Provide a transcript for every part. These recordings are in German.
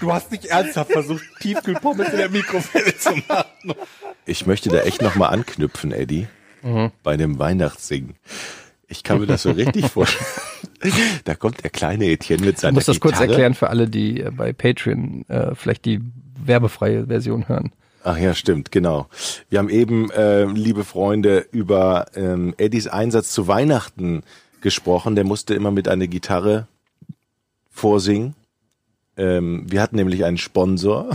Du hast nicht ernsthaft versucht, Tiefkühlpommes in der Mikrowelle zu machen. Ich möchte da echt nochmal anknüpfen, Eddie, Mhm. bei dem Weihnachtssingen. Ich kann mir das so richtig vorstellen. Da kommt der kleine Etienne mit Ich seiner muss das kurz Gitarre. erklären für alle, die äh, bei Patreon äh, vielleicht die werbefreie Version hören. Ach ja, stimmt, genau. Wir haben eben, äh, liebe Freunde, über ähm, Eddies Einsatz zu Weihnachten gesprochen. Der musste immer mit einer Gitarre vorsingen. Ähm, wir hatten nämlich einen Sponsor,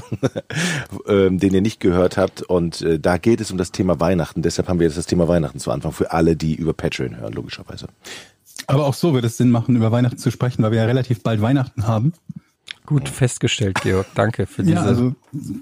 ähm, den ihr nicht gehört habt. Und äh, da geht es um das Thema Weihnachten. Deshalb haben wir jetzt das Thema Weihnachten zu Anfang für alle, die über Patreon hören, logischerweise. Aber auch so wird es Sinn machen, über Weihnachten zu sprechen, weil wir ja relativ bald Weihnachten haben. Gut festgestellt, Georg. Danke für diese Ja, also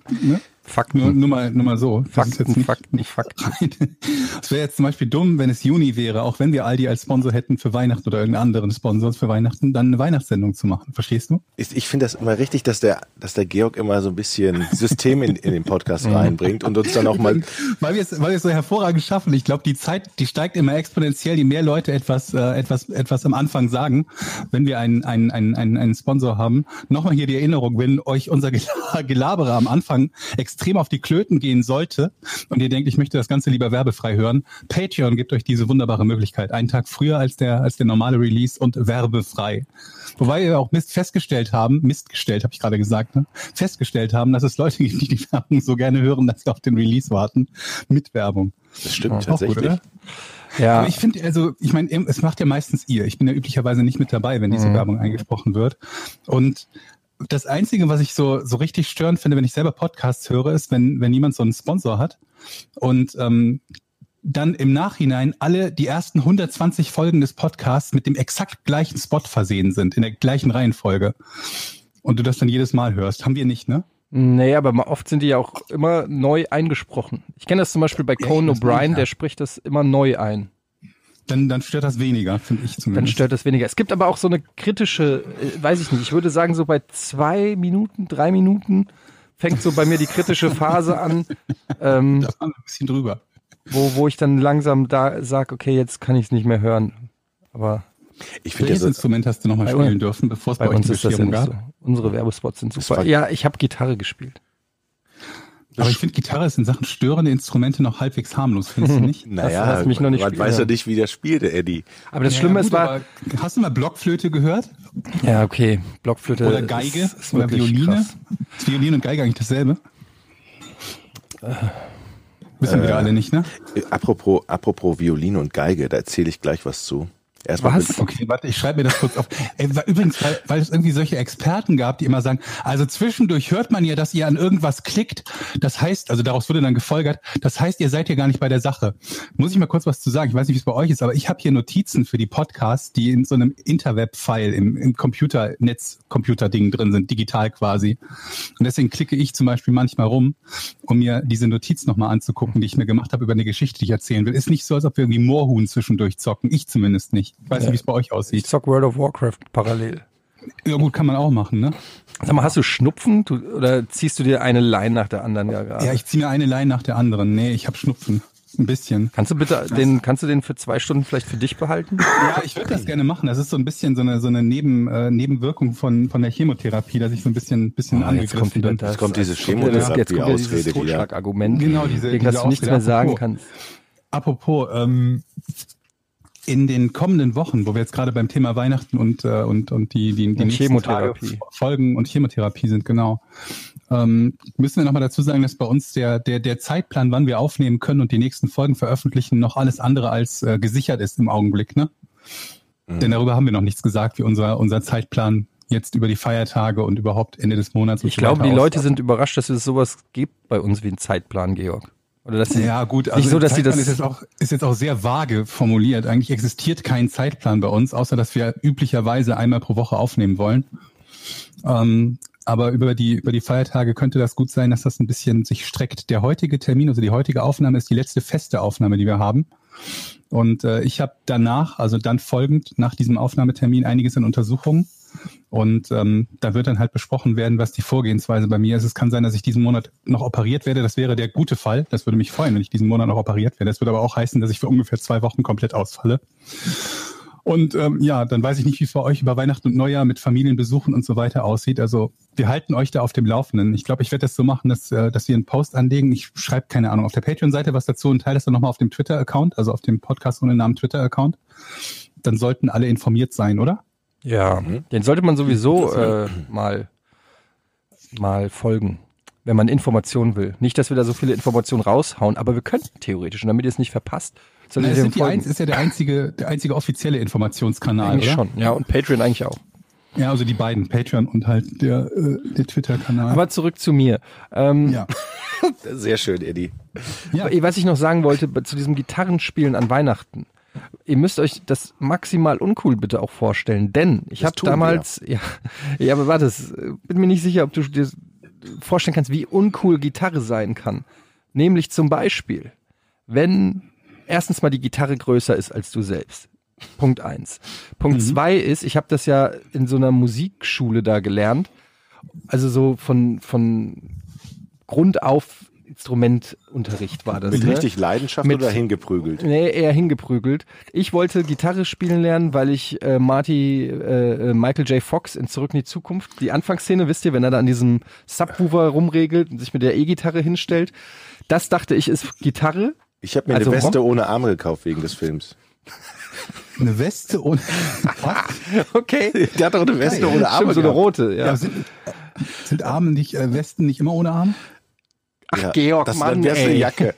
ne? Fakten. nur, nur, mal, nur mal so. Das ist Fakten, Fakten, Fakten. Es wäre jetzt zum Beispiel dumm, wenn es Juni wäre, auch wenn wir Aldi als Sponsor hätten für Weihnachten oder irgendeinen anderen Sponsor für Weihnachten, dann eine Weihnachtssendung zu machen. Verstehst du? Ich, ich finde das immer richtig, dass der, dass der Georg immer so ein bisschen System in, in den Podcast reinbringt und uns dann auch mal Weil wir es, weil wir es so hervorragend schaffen. Ich glaube, die Zeit, die steigt immer exponentiell, je mehr Leute etwas, äh, etwas, etwas am Anfang sagen, wenn wir einen, einen, einen, einen, einen Sponsor haben. Nochmal hier die Erinnerung, wenn euch unser Gela- Gelabere am Anfang extrem auf die Klöten gehen sollte und ihr denkt, ich möchte das Ganze lieber werbefrei hören, Patreon gibt euch diese wunderbare Möglichkeit. Einen Tag früher als der, als der normale Release und werbefrei. Wobei wir auch Mist festgestellt haben, Mist gestellt, habe ich gerade gesagt, ne? festgestellt haben, dass es Leute gibt, die die Werbung so gerne hören, dass sie auf den Release warten mit Werbung. Das stimmt Auch gut, tatsächlich. oder? Ja, Aber ich finde, also, ich meine, es macht ja meistens ihr. Ich bin ja üblicherweise nicht mit dabei, wenn diese Mhm. Werbung eingesprochen wird. Und das Einzige, was ich so, so richtig störend finde, wenn ich selber Podcasts höre, ist, wenn, wenn jemand so einen Sponsor hat und ähm, dann im Nachhinein alle die ersten 120 Folgen des Podcasts mit dem exakt gleichen Spot versehen sind, in der gleichen Reihenfolge. Und du das dann jedes Mal hörst. Haben wir nicht, ne? nee, aber oft sind die ja auch immer neu eingesprochen. Ich kenne das zum Beispiel bei Conan O'Brien, der spricht das immer neu ein. Dann, dann stört das weniger, finde ich Dann zumindest. stört das weniger. Es gibt aber auch so eine kritische, äh, weiß ich nicht, ich würde sagen, so bei zwei Minuten, drei Minuten fängt so bei mir die kritische Phase an, ähm, da waren wir ein bisschen drüber. wo, wo ich dann langsam da sage, okay, jetzt kann ich es nicht mehr hören. Aber Ich finde das, Instrument hast du nochmal spielen dürfen, bevor es bei, bei uns ist das ja gab? so. Unsere Werbespots sind super. Ja, ich habe Gitarre gespielt. Aber ich finde, Gitarre ist in Sachen störende Instrumente noch halbwegs harmlos, findest du nicht? naja, hast mich noch nicht man weiß ja nicht, wie der spielte, Eddie. Aber das Ja, Schlimme gut, ist, war, Hast du mal Blockflöte gehört? ja, okay, Blockflöte Oder Geige? ist, ist oder Violine? krass. Ist Violine und Geige eigentlich dasselbe? Wissen wir alle nicht, ne? Äh, Apropos, apropos Violine und Geige, da erzähle ich gleich was zu. Erstmal Was? Okay, warte, ich schreibe mir das kurz auf. Ey, übrigens, weil, weil es irgendwie solche Experten gab, die immer sagen, also zwischendurch hört man ja, dass ihr an irgendwas klickt. Das heißt, also daraus wurde dann gefolgert, das heißt, ihr seid ja gar nicht bei der Sache. Muss ich mal kurz was zu sagen? Ich weiß nicht, wie es bei euch ist, aber ich habe hier Notizen für die Podcasts, die in so einem Interweb-File im, im Computernetz, Computerding drin sind, digital quasi. Und deswegen klicke ich zum Beispiel manchmal rum, um mir diese Notiz nochmal anzugucken, die ich mir gemacht habe über eine Geschichte, die ich erzählen will. Ist nicht so, als ob wir irgendwie Moorhuhn zwischendurch zocken. Ich zumindest nicht. Ich weiß nicht, wie es bei euch Ich aussieht. zock World of Warcraft parallel. Ja gut, kann man auch machen, ne? Sag mal, hast du Schnupfen du, oder ziehst du dir eine Line nach der anderen ja gerade? Ja, ich ziehe mir eine Line nach der anderen. Nee, ich habe Schnupfen. Ein bisschen. kannst du bitte den, kannst du den für zwei Stunden vielleicht für dich behalten? Ja, ich würde das gerne machen. Das ist so ein bisschen so eine, so eine Neben, äh, Nebenwirkung von, von der Chemotherapie, dass ich so ein bisschen, bisschen Oh, kommt angegriffen wieder bin. das. Jetzt kommt dieses jetzt kommt wieder das- Jetzt kommt dieses Chemotherapie-Ausrede. Totschlagargument, Genau, diese- gegen das diese du nichts mehr sagen Apropos. kannst. Apropos, ähm, in den kommenden Wochen, wo wir jetzt gerade beim Thema Weihnachten und, äh, und, und die, die, die Und nächsten Chemotherapie. Tage Folgen und Chemotherapie sind, genau. Ähm, müssen wir nochmal dazu sagen, dass bei uns der, der, der Zeitplan, wann wir aufnehmen können und die nächsten Folgen veröffentlichen, noch alles andere als äh, gesichert ist im Augenblick, ne? Mhm. Denn darüber haben wir noch nichts gesagt, wie unser, unser Zeitplan jetzt über die Feiertage und überhaupt Ende des Monats und Ich glaube, die Leute sind überrascht, dass es sowas gibt bei uns wie einen Zeitplan, Georg. Oder dass sie, Ja, gut, also nicht so, dass sie das, ist jetzt, auch, ist jetzt auch sehr vage formuliert. Eigentlich existiert kein Zeitplan bei uns, außer dass wir üblicherweise einmal pro Woche aufnehmen wollen. Ähm, Aber über die, über die Feiertage könnte das gut sein, dass das ein bisschen sich streckt. Der heutige Termin, also die heutige Aufnahme ist die letzte feste Aufnahme, die wir haben. Und äh, ich habe danach, also dann folgend nach diesem Aufnahmetermin einiges in Untersuchungen. Und ähm, da wird dann halt besprochen werden, was die Vorgehensweise bei mir ist. Es kann sein, dass ich diesen Monat noch operiert werde. Das wäre der gute Fall. Das würde mich freuen, wenn ich diesen Monat noch operiert werde. Das würde aber auch heißen, dass ich für ungefähr zwei Wochen komplett ausfalle. Und ähm, ja, dann weiß ich nicht, wie es bei euch über Weihnachten und Neujahr mit Familienbesuchen und so weiter aussieht. Also wir halten euch da auf dem Laufenden. Ich glaube, ich werde das so machen, dass, äh, dass wir einen Post anlegen. Ich schreibe, keine Ahnung, auf der Patreon-Seite was dazu und teile das dann nochmal auf dem Twitter-Account, also auf dem Podcast ohne Namen Twitter-Account. Dann sollten alle informiert sein, oder? Ja, den sollte man sowieso äh, mal, mal folgen, wenn man Informationen will. Nicht, dass wir da so viele Informationen raushauen, aber wir könnten theoretisch, und damit ihr es nicht verpasst, solltet es ihr sind die folgen. eins, ist ja der einzige, der einzige offizielle Informationskanal, Eigentlich oder? schon, ja, und Patreon eigentlich auch. Ja, also die beiden, Patreon und halt der, äh, der Twitter-Kanal. Aber zurück zu mir. Ähm, ja. Sehr schön, Eddie. ja. Was ich noch sagen wollte zu diesem Gitarrenspielen an Weihnachten. Ihr müsst euch das maximal uncool bitte auch vorstellen, denn ich habe damals, ja, ja, aber warte, es- bin mir nicht sicher, ob du dir vorstellen kannst, wie uncool Gitarre sein kann. Nämlich zum Beispiel, wenn erstens mal die Gitarre größer ist als du selbst. Punkt eins. Punkt zwei ist, ich habe das ja in so einer Musikschule da gelernt, also so von von Grund auf Instrumentunterricht war das. Mit ne? richtig Leidenschaft Mit- oder hingeprügelt? Nee, eher hingeprügelt. Ich wollte Gitarre spielen lernen, weil ich äh, Marty, äh, äh, Michael J. Fox in Zurück in die Zukunft, die Anfangsszene, wisst ihr, wenn er da an diesem Subwoofer rumregelt und sich mit der E-Gitarre hinstellt, das dachte ich ist Gitarre. Ich habe mir Also eine Weste Rock- ohne Arme gekauft wegen des Films. Eine Weste und was? Okay. Der hat doch eine Weste ohne Arme Stimmt, so eine rote, ja. Ja, sind, sind Arme nicht, äh, Westen nicht immer ohne Arme? Ach, Georg, das, Mann, wär's eine. Jacke.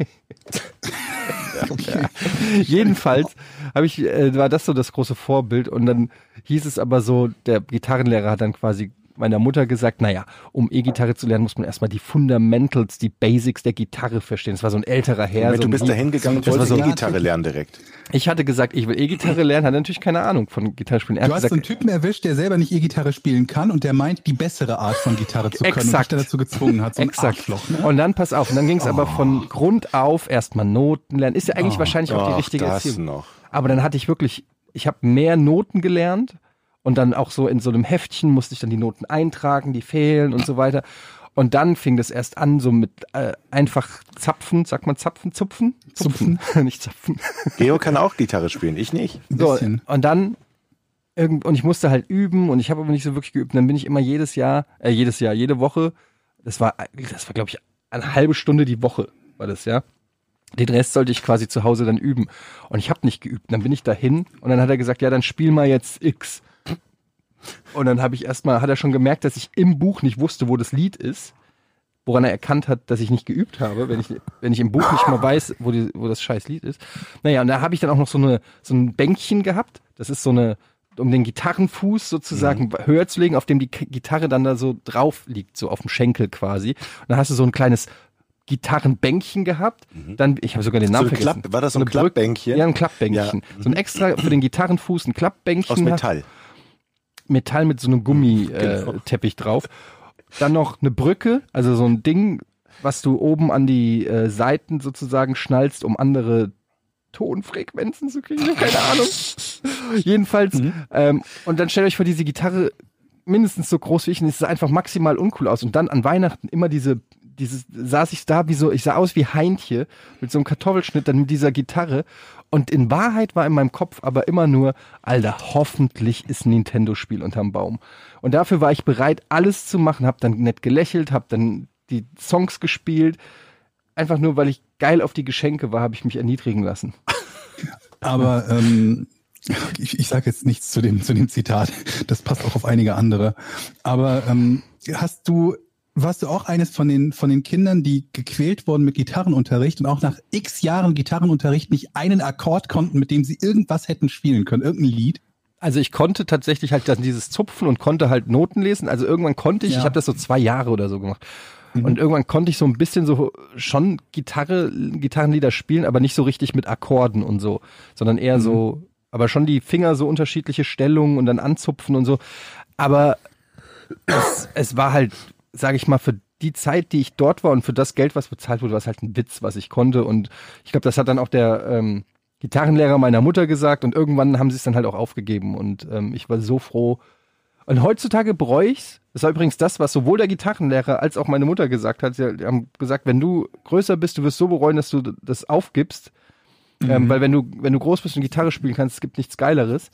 Jedenfalls habe ich, äh, war das so das große Vorbild und dann hieß es aber so, der Gitarrenlehrer hat dann quasi meiner Mutter gesagt, naja, um E-Gitarre zu lernen, muss man erstmal die Fundamentals, die Basics der Gitarre verstehen. Das war so ein älterer Herr. Moment, so du bist da hingegangen und wolltest so- E-Gitarre lernen direkt. Ich hatte gesagt, ich will E-Gitarre lernen, hat natürlich keine Ahnung von Gitarrespielen. Er Du hast so einen gesagt, Typen erwischt, der selber nicht E-Gitarre spielen kann und der meint, die bessere Art von Gitarre zu können und dich Exakt. dann dazu gezwungen hat. So ein exakt. Arschloch. Ne? Und dann pass auf, und dann ging es aber von Grund auf erstmal Noten lernen. Ist ja eigentlich wahrscheinlich auch die Ach, richtige das Erziehung. noch. Aber dann hatte ich wirklich, ich habe mehr Noten gelernt und dann auch so in so einem Heftchen musste ich dann die Noten eintragen, die fehlen und so weiter. Und dann fing das erst an, so mit äh, einfach Zapfen, sagt man Zapfen, Zupfen? Zupfen, nicht Zapfen. Geo kann auch Gitarre spielen, ich nicht. So, bisschen. und dann irgend, und ich musste halt üben und ich habe aber nicht so wirklich geübt. Und dann bin ich immer jedes Jahr, äh, jedes Jahr, jede Woche, das war, das war glaube ich eine halbe Stunde die Woche, war das ja. Den Rest sollte ich quasi zu Hause dann üben. Und ich habe nicht geübt. Dann bin ich dahin und dann hat er gesagt, ja, dann spiel mal jetzt X. Und dann habe ich erstmal, hat er schon gemerkt, dass ich im Buch nicht wusste, wo das Lied ist. Woran er erkannt hat, dass ich nicht geübt habe, wenn ich, wenn ich im Buch nicht mal weiß, wo, die, wo das scheiß Lied ist. Naja, und da habe ich dann auch noch so, eine, so ein Bänkchen gehabt. Das ist so eine, um den Gitarrenfuß sozusagen höher zu legen, auf dem die Gitarre dann da so drauf liegt, so auf dem Schenkel quasi. Und dann hast du so ein kleines Gitarrenbänkchen gehabt. Dann, ich habe sogar den Namen ein vergessen. Klapp- war das so ein Klappbänkchen? Ja, ein Klappbänkchen. Ja. So ein extra für den Gitarrenfuß, ein Klappbänkchen. Aus Metall. Metall mit so einem Gummitepich äh, Genau. Drauf. Dann noch eine Brücke, also so ein Ding, was du oben an die äh, Seiten sozusagen schnallst, um andere Tonfrequenzen zu kriegen. Keine Ahnung. Jedenfalls. Ähm, und dann stellt euch vor, diese Gitarre mindestens so groß wie ich und es sah einfach maximal uncool aus. Und dann an Weihnachten immer diese, dieses, saß ich da wie so, ich sah aus wie Heintje mit so einem Kartoffelschnitt, dann mit dieser Gitarre. Und in Wahrheit war in meinem Kopf aber immer nur, Alter, hoffentlich ist ein Nintendo-Spiel unterm Baum. Und dafür war ich bereit, alles zu machen, hab dann nett gelächelt, hab dann die Songs gespielt. Einfach nur, weil ich geil auf die Geschenke war, habe ich mich erniedrigen lassen. Aber ähm, ich, ich sage jetzt nichts zu dem, zu dem Zitat. Das passt auch auf einige andere. Aber ähm, hast du, warst du auch eines von den, von den Kindern, die gequält wurden mit Gitarrenunterricht und auch nach x Jahren Gitarrenunterricht nicht einen Akkord konnten, mit dem sie irgendwas hätten spielen können, irgendein Lied? Also ich konnte tatsächlich halt dann dieses Zupfen und konnte halt Noten lesen. Also irgendwann konnte ich, Ja. ich habe das so zwei Jahre oder so gemacht. Und irgendwann konnte ich so ein bisschen so schon Gitarre, Gitarrenlieder spielen, aber nicht so richtig mit Akkorden und so, sondern eher so, aber schon die Finger so unterschiedliche Stellungen und dann anzupfen und so. Aber es, es war halt, sage ich mal, für die Zeit, die ich dort war und für das Geld, was bezahlt wurde, war es halt ein Witz, was ich konnte. Und ich glaube, das hat dann auch der ähm, Gitarrenlehrer meiner Mutter gesagt und irgendwann haben sie es dann halt auch aufgegeben. Und ähm, ich war so froh. Und heutzutage bereue ich's. Das war übrigens das, was sowohl der Gitarrenlehrer als auch meine Mutter gesagt hat. Sie haben gesagt, wenn du größer bist, du wirst so bereuen, dass du das aufgibst. Ähm, weil wenn du, wenn du groß bist und Gitarre spielen kannst, es gibt nichts Geileres.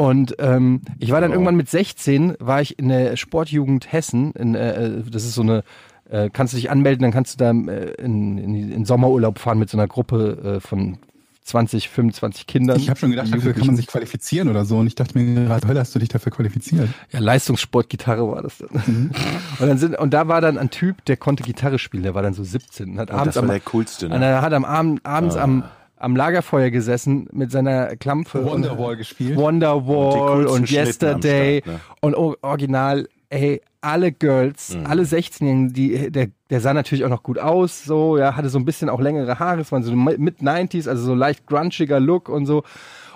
Und ähm, ich war dann irgendwann mit 16, war ich in der Sportjugend Hessen. In, äh, das ist so eine, äh, kannst du dich anmelden, dann kannst du da äh, in, in, in Sommerurlaub fahren mit so einer Gruppe äh, von 20, 25 Kindern. Ich habe schon gedacht, dafür kann man sich qualifizieren oder so. Und ich dachte mir gerade, Hölle, hast du dich dafür qualifiziert? Ja, Leistungssportgitarre war das dann. Mhm. Und, dann sind, und da war dann ein Typ, der konnte Gitarre spielen, der war dann so 17 und hat Und abends das war am, der coolste, und ne? er hat am Abend, abends Ah. am, am Lagerfeuer gesessen mit seiner Klampfe. Wonderwall gespielt. Wonderwall und, am Yesterday Start, ne? und original, ey, alle Girls, Mhm. alle 16-Jährigen, die, der, der sah natürlich auch noch gut aus, so, ja, hatte so ein bisschen auch längere Haare, es waren so mit 90s, also so leicht grunchiger Look und so.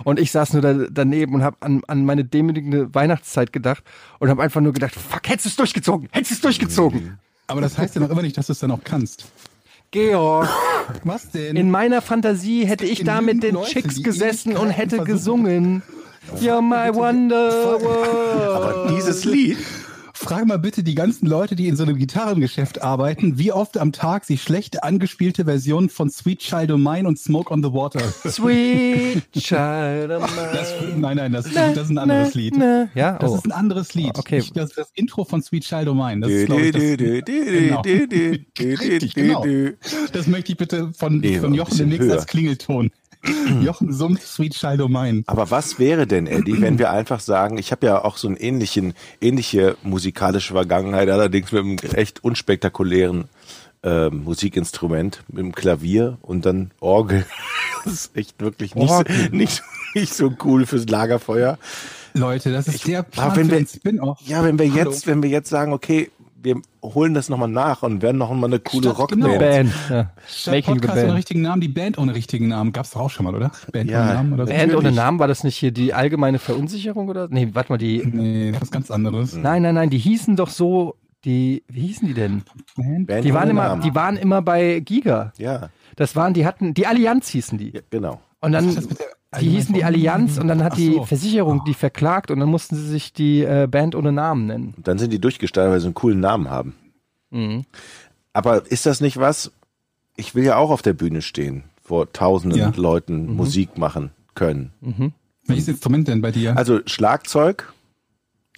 Und ich saß nur da, daneben und habe an, an meine demütigende Weihnachtszeit gedacht und habe einfach nur gedacht, fuck, hättest du es durchgezogen, hättest du es durchgezogen. Aber das heißt ja noch immer nicht, dass du es dann auch kannst. Georg, Was denn? in meiner Fantasie hätte ich da mit den Leute, Chicks gesessen und hätte versuchen. gesungen. You're my wonder. Aber dieses Lied, Frag mal bitte die ganzen Leute, die in so einem Gitarrengeschäft arbeiten, wie oft am Tag sie schlechte angespielte Versionen von Sweet Child O' Mine und Smoke on the Water. Sweet child of Das, mine. nein, nein, das, das ist ein anderes Lied. Na, Ja, Das oh. ist ein anderes Lied. Okay. Ich, das, das Intro von Sweet Child O' Mine. Das, ist, Dü, glaub ich, das, Genau. Richtig, genau. das möchte ich bitte von, Nee, von Jochen demnächst als Klingelton. Jochen summt Sweet Child O' Mine. Aber was wäre denn, Eddie, wenn wir einfach sagen, ich habe ja auch so einen ähnlichen, ähnliche musikalische Vergangenheit, allerdings mit einem echt unspektakulären äh, Musikinstrument, mit dem Klavier und dann Orgel. Das ist echt wirklich nicht, so, nicht, nicht so cool fürs Lagerfeuer. Leute, das ist der Plan wenn wir- den Spin-Off. Ja, wenn wir Hallo. jetzt, wenn wir jetzt sagen, okay, wir holen das nochmal nach und werden noch mal eine coole Statt- genau. Rockband. Band. Ja. Statt Making the Podcast ohne Band. richtigen Namen, die Band ohne richtigen Namen. Gab's doch auch schon mal, oder? Band Ja, ohne Namen oder so? Band ohne. Namen, war das nicht hier die allgemeine Verunsicherung oder? Nee, warte mal, die. Nee, das ist ganz anderes. Nein, nein, nein, die hießen doch so, die, wie hießen die denn? Band? Die waren ohne immer, Namen. die waren immer bei Giga. ja, Das waren, die hatten, die Allianz hießen die. ja, genau. Und dann, Die hießen die Allianz und dann hat die so. Versicherung die verklagt und dann mussten sie sich die äh, Band ohne Namen nennen. Und dann sind die durchgestartet, weil sie einen coolen Namen haben. Mhm. Aber ist das nicht was? Ich will ja auch auf der Bühne stehen, vor tausenden Ja. Leuten Mhm. Musik machen können. Welches Instrument denn bei dir? Also Schlagzeug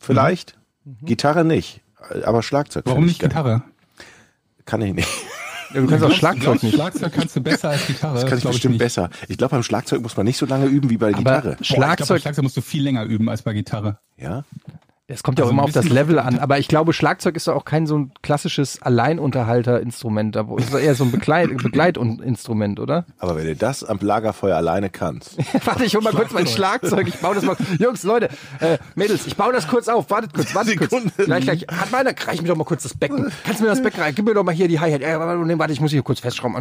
vielleicht, Gitarre nicht, aber Schlagzeug. Warum nicht ich geil. Gitarre? Kann ich nicht. Ja, du kannst auch Schlagzeug glaubst, nicht. Schlagzeug kannst du besser als Gitarre. Das kann ich bestimmt nicht. besser. Ich glaube, beim Schlagzeug muss man nicht so lange üben wie bei der Aber Gitarre. Boah, ich glaub, bei Schlagzeug, Schlagzeug musst du viel länger üben als bei Gitarre. Ja? Es kommt ja auch also immer auf das Level an, aber ich glaube, Schlagzeug ist doch auch kein so ein klassisches Alleinunterhalterinstrument, da wo- ist doch eher so ein Begleit, Begleitinstrument, oder? Aber wenn du das am Lagerfeuer alleine kannst, Warte, ich hol mal kurz mein Schlagzeug. Ich baue das mal. Jungs, Leute, äh, Mädels, ich baue das kurz auf. Wartet kurz, wartet kurz. Sekunde. Gleich, gleich. Hat meiner, reich mir doch mal kurz das Becken. Kannst du mir das Becken rein? Gib mir doch mal hier die Hi-Hat. Äh, warte, ich muss hier kurz festschrauben.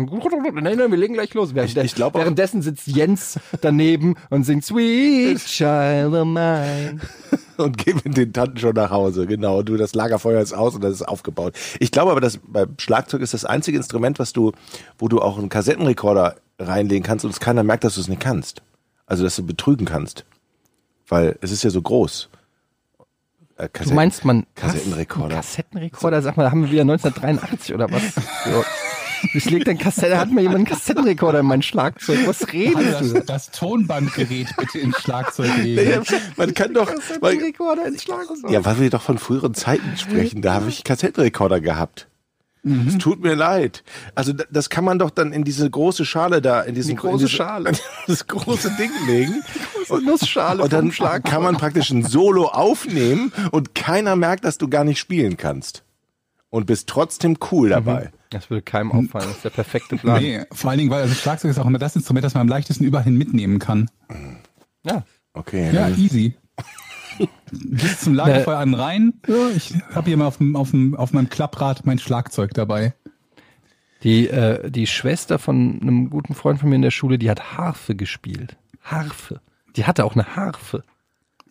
Nein, nein, wir legen gleich los. Während, Ich- ich glaub währenddessen sitzt Jens daneben und singt Sweet Child of Mine. und mit den Tanten schon nach Hause. Genau, du, das Lagerfeuer ist aus und das ist aufgebaut. Ich glaube aber, dass beim Schlagzeug ist das einzige Instrument, was du, wo du auch einen Kassettenrekorder reinlegen kannst und es keiner merkt, dass du es nicht kannst. Also, dass du betrügen kannst. Weil es ist ja so groß. Äh, Du Kassetten- meinst man Kassettenrekorder. Kassettenrekorder, sag mal, da haben wir wieder 1983 oder was? So. Ich leg den Kassette, hat mir jemand einen Kassettenrekorder in mein Schlagzeug. Was Hallo, redest du? das, das Tonbandgerät bitte ins Schlagzeug Ja, legen. man kann doch, man, Kassettenrekorder ins Schlagzeug. ja, weil wir doch von früheren Zeiten sprechen, da habe ich Kassettenrekorder gehabt. Es tut mir leid. Also da- das kann man doch dann in diese große Schale da, in diesen Die große in diese, Schale. das große Ding legen. Nussschale Und dann kann man praktisch ein Solo aufnehmen und keiner merkt, dass du gar nicht spielen kannst. Und bist trotzdem cool dabei. Das würde keinem auffallen. Das ist der perfekte Plan. Nee, vor allen Dingen, weil also Schlagzeug ist auch immer das Instrument, das man am leichtesten überall hin mitnehmen kann. Ja. Okay. Ja, easy. Gehst zum Lagerfeuer an rein. Ja, ich habe hier mal auf, dem, auf, dem, auf meinem Klapprad mein Schlagzeug dabei. Die, äh, die Schwester von einem guten Freund von mir in der Schule, die hat Harfe gespielt. Harfe. Die hatte auch eine Harfe.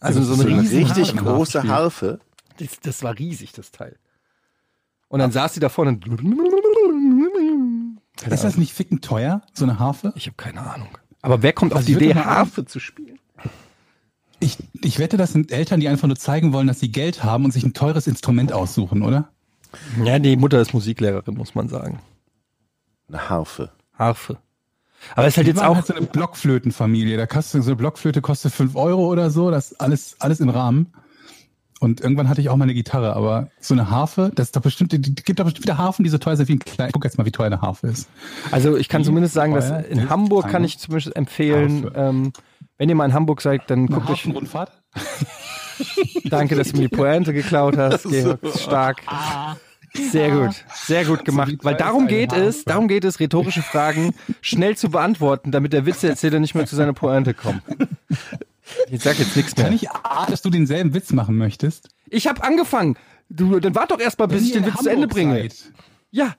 Also so eine, riesen richtig Harfe große. Harfe. Das, das war riesig, das Teil. Und dann saß sie da vorne und Keine Ist das nicht ficken teuer, so eine Harfe? Ich habe keine Ahnung. Aber wer kommt auf Also die ich würd Idee, Harfe zu spielen? Ich, ich wette, das sind Eltern, die einfach nur zeigen wollen, dass sie Geld haben und sich ein teures Instrument aussuchen, oder? Ja, die Mutter ist Musiklehrerin, muss man sagen. Eine Harfe. Harfe. Aber es ist halt Die jetzt auch. halt so eine Blockflötenfamilie. Da kostet so eine Blockflöte kostet fünf Euro oder so. Das ist alles, alles im Rahmen. Und irgendwann hatte ich auch mal eine Gitarre, aber so eine Harfe, das ist doch bestimmt, gibt doch bestimmt wieder Harfen, die so teuer sind wie ein kleiner. Ich guck jetzt mal, wie teuer eine Harfe ist. Also ich kann Wie zumindest sagen, dass in Hamburg kann ich zumindest empfehlen, ähm, wenn ihr mal in Hamburg seid, dann guckt euch. Hafenrundfahrt? Danke, dass du mir die Pointe geklaut hast, Georg. Stark. Sehr gut, sehr gut gemacht. Weil darum geht es, darum geht es, rhetorische Fragen schnell zu beantworten, damit der Witzeerzähler nicht mehr zu seiner Pointe kommt. Ich sag jetzt nichts mehr. Kann ich ahnen, dass du denselben Witz machen möchtest? Ich habe angefangen. Du, dann wart doch erst mal, bis ich den Witz zu Ende Hamburg bringe. seid. Ja,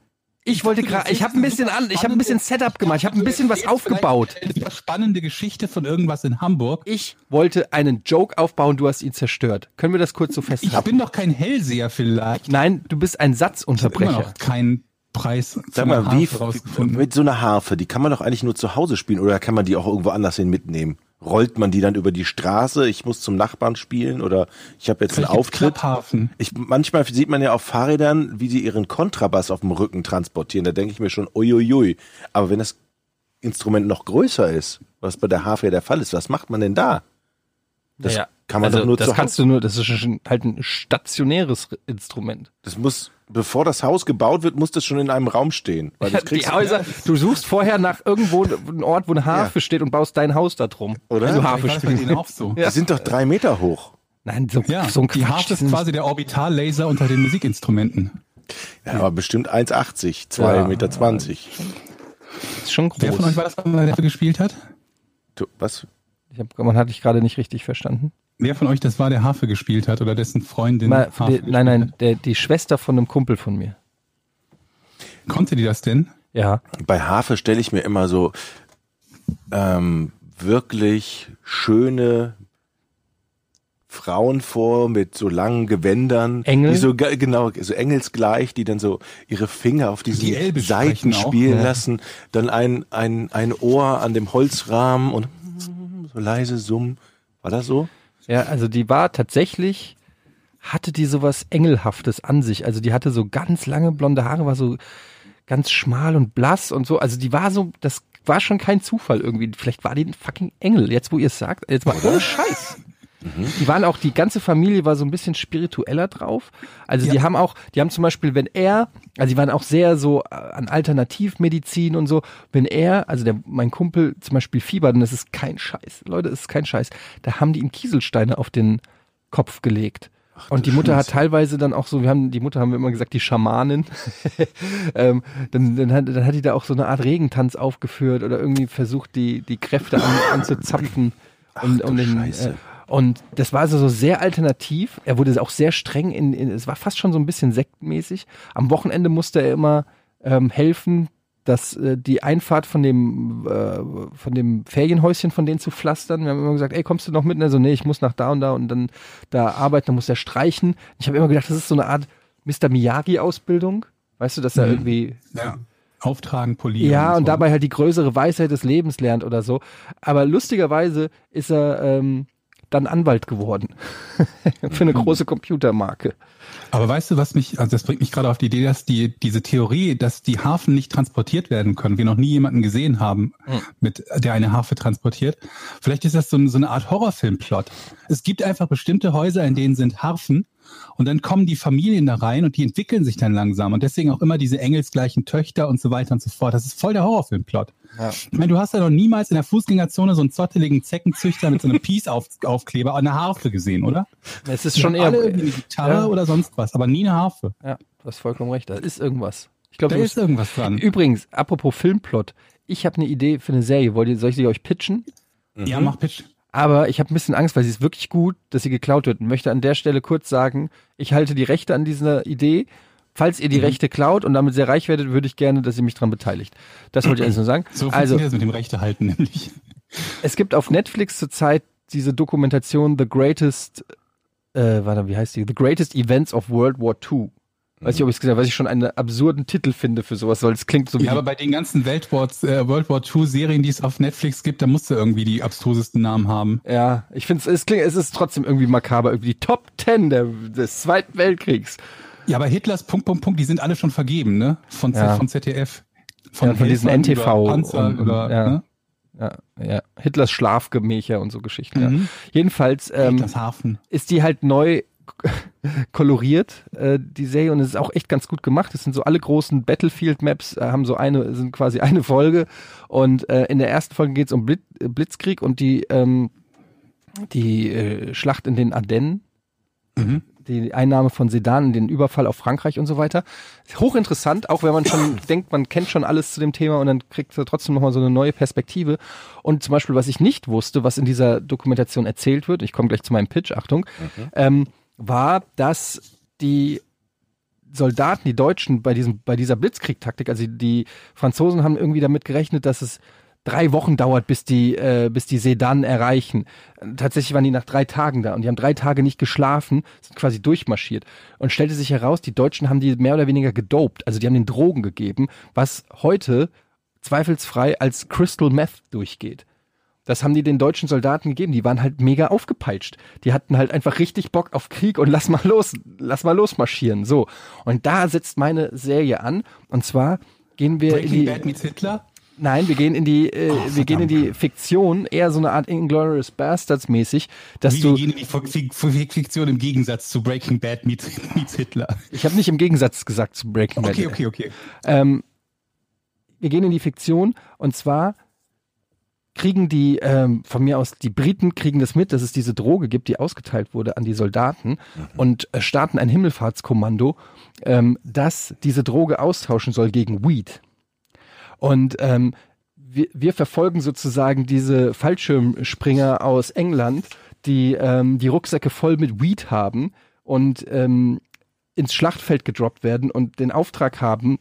ich wollte gerade, ich habe ein bisschen an, ich habe ein bisschen Setup gemacht, ich habe ein bisschen was aufgebaut. eine spannende Geschichte von irgendwas in Hamburg. Ich wollte einen Joke aufbauen, du hast ihn zerstört. Können wir das kurz so Ich festhalten? bin doch kein Hellseher vielleicht. Nein, du bist ein Immer Satzunterbrecher. noch keinen Preis Sag mal, wie, mit so einer Harfe, die kann man doch eigentlich nur zu Hause spielen oder kann man die auch irgendwo anders hin mitnehmen? Rollt man die dann über die Straße? Ich muss zum Nachbarn spielen oder ich habe jetzt einen Vielleicht gibt's Auftritt. Klapphafen. Ich, manchmal sieht man ja auf Fahrrädern, wie sie ihren Kontrabass auf dem Rücken transportieren. Da denke ich mir schon, uiuiui. Aber wenn das Instrument noch größer ist, was bei der Harfe ja der Fall ist, was macht man denn da? Das Naja, kann man also, doch nur Das zu kannst du nur, das ist schon halt ein stationäres Instrument. Das muss, bevor das Haus gebaut wird, muss das schon in einem Raum stehen. Weil das Die kriegst Häuser, du suchst vorher nach irgendwo einen Ort, wo eine Harfe steht und baust dein Haus da drum. Oder? Harfe bei spielst. denen auch so. die sind doch drei Meter hoch. Nein, so, Ja, so ein die Quatsch. Harfe das ist quasi der Orbitallaser unter den Musikinstrumenten. Ja, aber bestimmt 1,80, 2,20 Ja. Meter. 20. ist schon groß. Wer von euch war das, der dafür gespielt hat? Du, was? ich hab, man hatte ich gerade nicht richtig verstanden. Wer von euch das war, der Harfe gespielt hat oder dessen Freundin Mal, Harfe die, nein, nein, der, die Schwester von einem Kumpel von mir. Konnte die das denn? Ja. Bei Harfe stelle ich mir immer so ähm, wirklich schöne Frauen vor mit so langen Gewändern, Engel? die so ge- genau so engelsgleich, die dann so ihre Finger auf diesen Die Seiten auch, spielen ja. lassen, dann ein ein ein Ohr an dem Holzrahmen und so leise summen. War das so? Ja, also die war tatsächlich, hatte die sowas Engelhaftes an sich. Also die hatte so ganz lange blonde Haare, war so ganz schmal und blass und so. Also die war so, das war schon kein Zufall irgendwie. Vielleicht war die ein fucking Engel. Jetzt, wo ihr es sagt, jetzt mal ohne Scheiß. Die waren auch, die ganze Familie war so ein bisschen spiritueller drauf. Also die haben auch, die haben zum Beispiel, wenn er, also die waren auch sehr so äh, an Alternativmedizin und so, wenn er, also der, mein Kumpel zum Beispiel fiebert, und das ist kein Scheiß, Leute, das ist kein Scheiß, da haben die ihm Kieselsteine auf den Kopf gelegt. und die Mutter hat teilweise dann auch so, wir haben, die Mutter haben wir immer gesagt, die Schamanin. ähm, dann, dann, hat, dann hat die da auch so eine Art Regentanz aufgeführt oder irgendwie versucht, die, die Kräfte an, anzuzapfen. Und, du um den, Scheiße. äh, und das war also so sehr alternativ. Er wurde auch sehr streng in, in es war fast schon so ein bisschen sektmäßig. Am Wochenende musste er immer ähm, helfen, dass äh, die Einfahrt von dem äh, von dem Ferienhäuschen von denen zu pflastern. Wir haben immer gesagt, ey, kommst du noch mit? Und er so, nee, ich muss nach da und da und dann da arbeiten, dann muss er streichen. Ich habe immer gedacht, das ist so eine Art Mr. Miyagi Ausbildung. Weißt du, dass er Mhm. irgendwie Ja. Auftragen, polieren. ja, und so. dabei halt die größere Weisheit des Lebens lernt oder so. Aber lustigerweise ist er ähm, dann Anwalt geworden. Für eine große Computermarke. Aber weißt du, was mich, also das bringt mich gerade auf die Idee, dass die, diese Theorie, dass die Hafen nicht transportiert werden können, wir noch nie jemanden gesehen haben, mit, der eine Harfe transportiert. Vielleicht ist das so, so eine Art Horrorfilmplot. Es gibt einfach bestimmte Häuser, in denen sind Harfen und dann kommen die Familien da rein und die entwickeln sich dann langsam und deswegen auch immer diese engelsgleichen Töchter und so weiter und so fort. Das ist voll der Horrorfilmplot. Ich meine, du hast ja noch niemals in der Fußgängerzone so einen zotteligen Zeckenzüchter mit so einem Peace-Aufkleber an einer Harfe gesehen, oder? Es ist Die schon eher. alle irgendwie eine Gitarre ja. oder sonst was, aber nie eine Harfe. Ja, du hast vollkommen recht. Da ist irgendwas. Ich glaube, Da ist irgendwas dran. Übrigens, apropos Filmplot. Ich habe eine Idee für eine Serie. Wollt ihr, soll ich sie euch pitchen? Ja, mach Pitch. Aber ich habe ein bisschen Angst, weil sie ist wirklich gut, dass sie geklaut wird. Und möchte an der Stelle kurz sagen, ich halte die Rechte an dieser Idee. Falls ihr die Rechte klaut und damit sehr reich werdet, würde ich gerne, dass ihr mich dran beteiligt. Das wollte ich alles nur sagen. So also, funktioniert es mit dem Rechte halten nämlich. es gibt auf Netflix zurzeit diese Dokumentation The Greatest äh, warte, wie heißt die? The Greatest Events of World War II. Weiß ich, ob ich es gesagt habe, weil ich schon einen absurden Titel finde für sowas, weil es klingt so wie. Ja, aber bei den ganzen Weltwar, äh, World War II Serien, die es auf Netflix gibt, da musst du irgendwie die abstrusesten Namen haben. ja, ich finde es klingt, es ist trotzdem irgendwie makaber, irgendwie die Top Ten der, des Zweiten Weltkriegs. Ja, aber Hitlers Punkt, Punkt, Punkt, die sind alle schon vergeben, ne? Von, Z- Ja. von ZDF. Ja, von diesen NTV über Panzer, und- und- über, ja. ne? Ja, ja. Hitlers Schlafgemächer und so Geschichten. Ja. Mhm. Jedenfalls ähm, Hafen. ist die halt neu koloriert, äh, die Serie, und es ist auch echt ganz gut gemacht. Es sind so alle großen Battlefield-Maps, äh, haben so eine, sind quasi eine Folge. Und äh, in der ersten Folge geht es um Blitz, äh, Blitzkrieg und die, ähm, die äh, Schlacht in den Ardennen. Mhm. Die Einnahme von Sedan, den Überfall auf Frankreich und so weiter. Hochinteressant, auch wenn man schon denkt, man kennt schon alles zu dem Thema und dann kriegt er trotzdem nochmal so eine neue Perspektive. Und zum Beispiel, was ich nicht wusste, was in dieser Dokumentation erzählt wird, ich komme gleich zu meinem Pitch, Achtung, ähm, war, dass die Soldaten, die Deutschen bei diesem, bei dieser Blitzkrieg-Taktik, also die Franzosen haben irgendwie damit gerechnet, dass es drei Wochen dauert, bis die, äh, bis die Sedan erreichen. Tatsächlich waren die nach drei Tagen da und die haben drei Tage nicht geschlafen, sind quasi durchmarschiert. Und stellte sich heraus, die Deutschen haben die mehr oder weniger gedopt, also die haben den Drogen gegeben, was heute zweifelsfrei als Crystal Meth durchgeht. Das haben die den deutschen Soldaten gegeben. Die waren halt mega aufgepeitscht. Die hatten halt einfach richtig Bock auf Krieg und lass mal los, lass mal losmarschieren. So. Und da setzt meine Serie an. Und zwar gehen wir in Breaking die, Bad meets Hitler? nein, wir gehen in die, äh, Oh, wir gehen in die. Fiktion, eher so eine Art Inglourious Bastards mäßig, dass Wie du, wir gehen in die Fik- Fik- Fiktion im Gegensatz zu Breaking Bad meets, meets Hitler. ich habe nicht im Gegensatz gesagt zu Breaking Bad. Okay, okay, okay. Ähm, wir gehen in die Fiktion und zwar kriegen die, ähm, von mir aus, die Briten kriegen das mit, dass es diese Droge gibt, die ausgeteilt wurde an die Soldaten und äh, starten ein Himmelfahrtskommando, ähm, das diese Droge austauschen soll gegen Weed. Und ähm, wir, wir verfolgen sozusagen diese Fallschirmspringer aus England, die ähm, die Rucksäcke voll mit Weed haben und ähm, ins Schlachtfeld gedroppt werden und den Auftrag haben,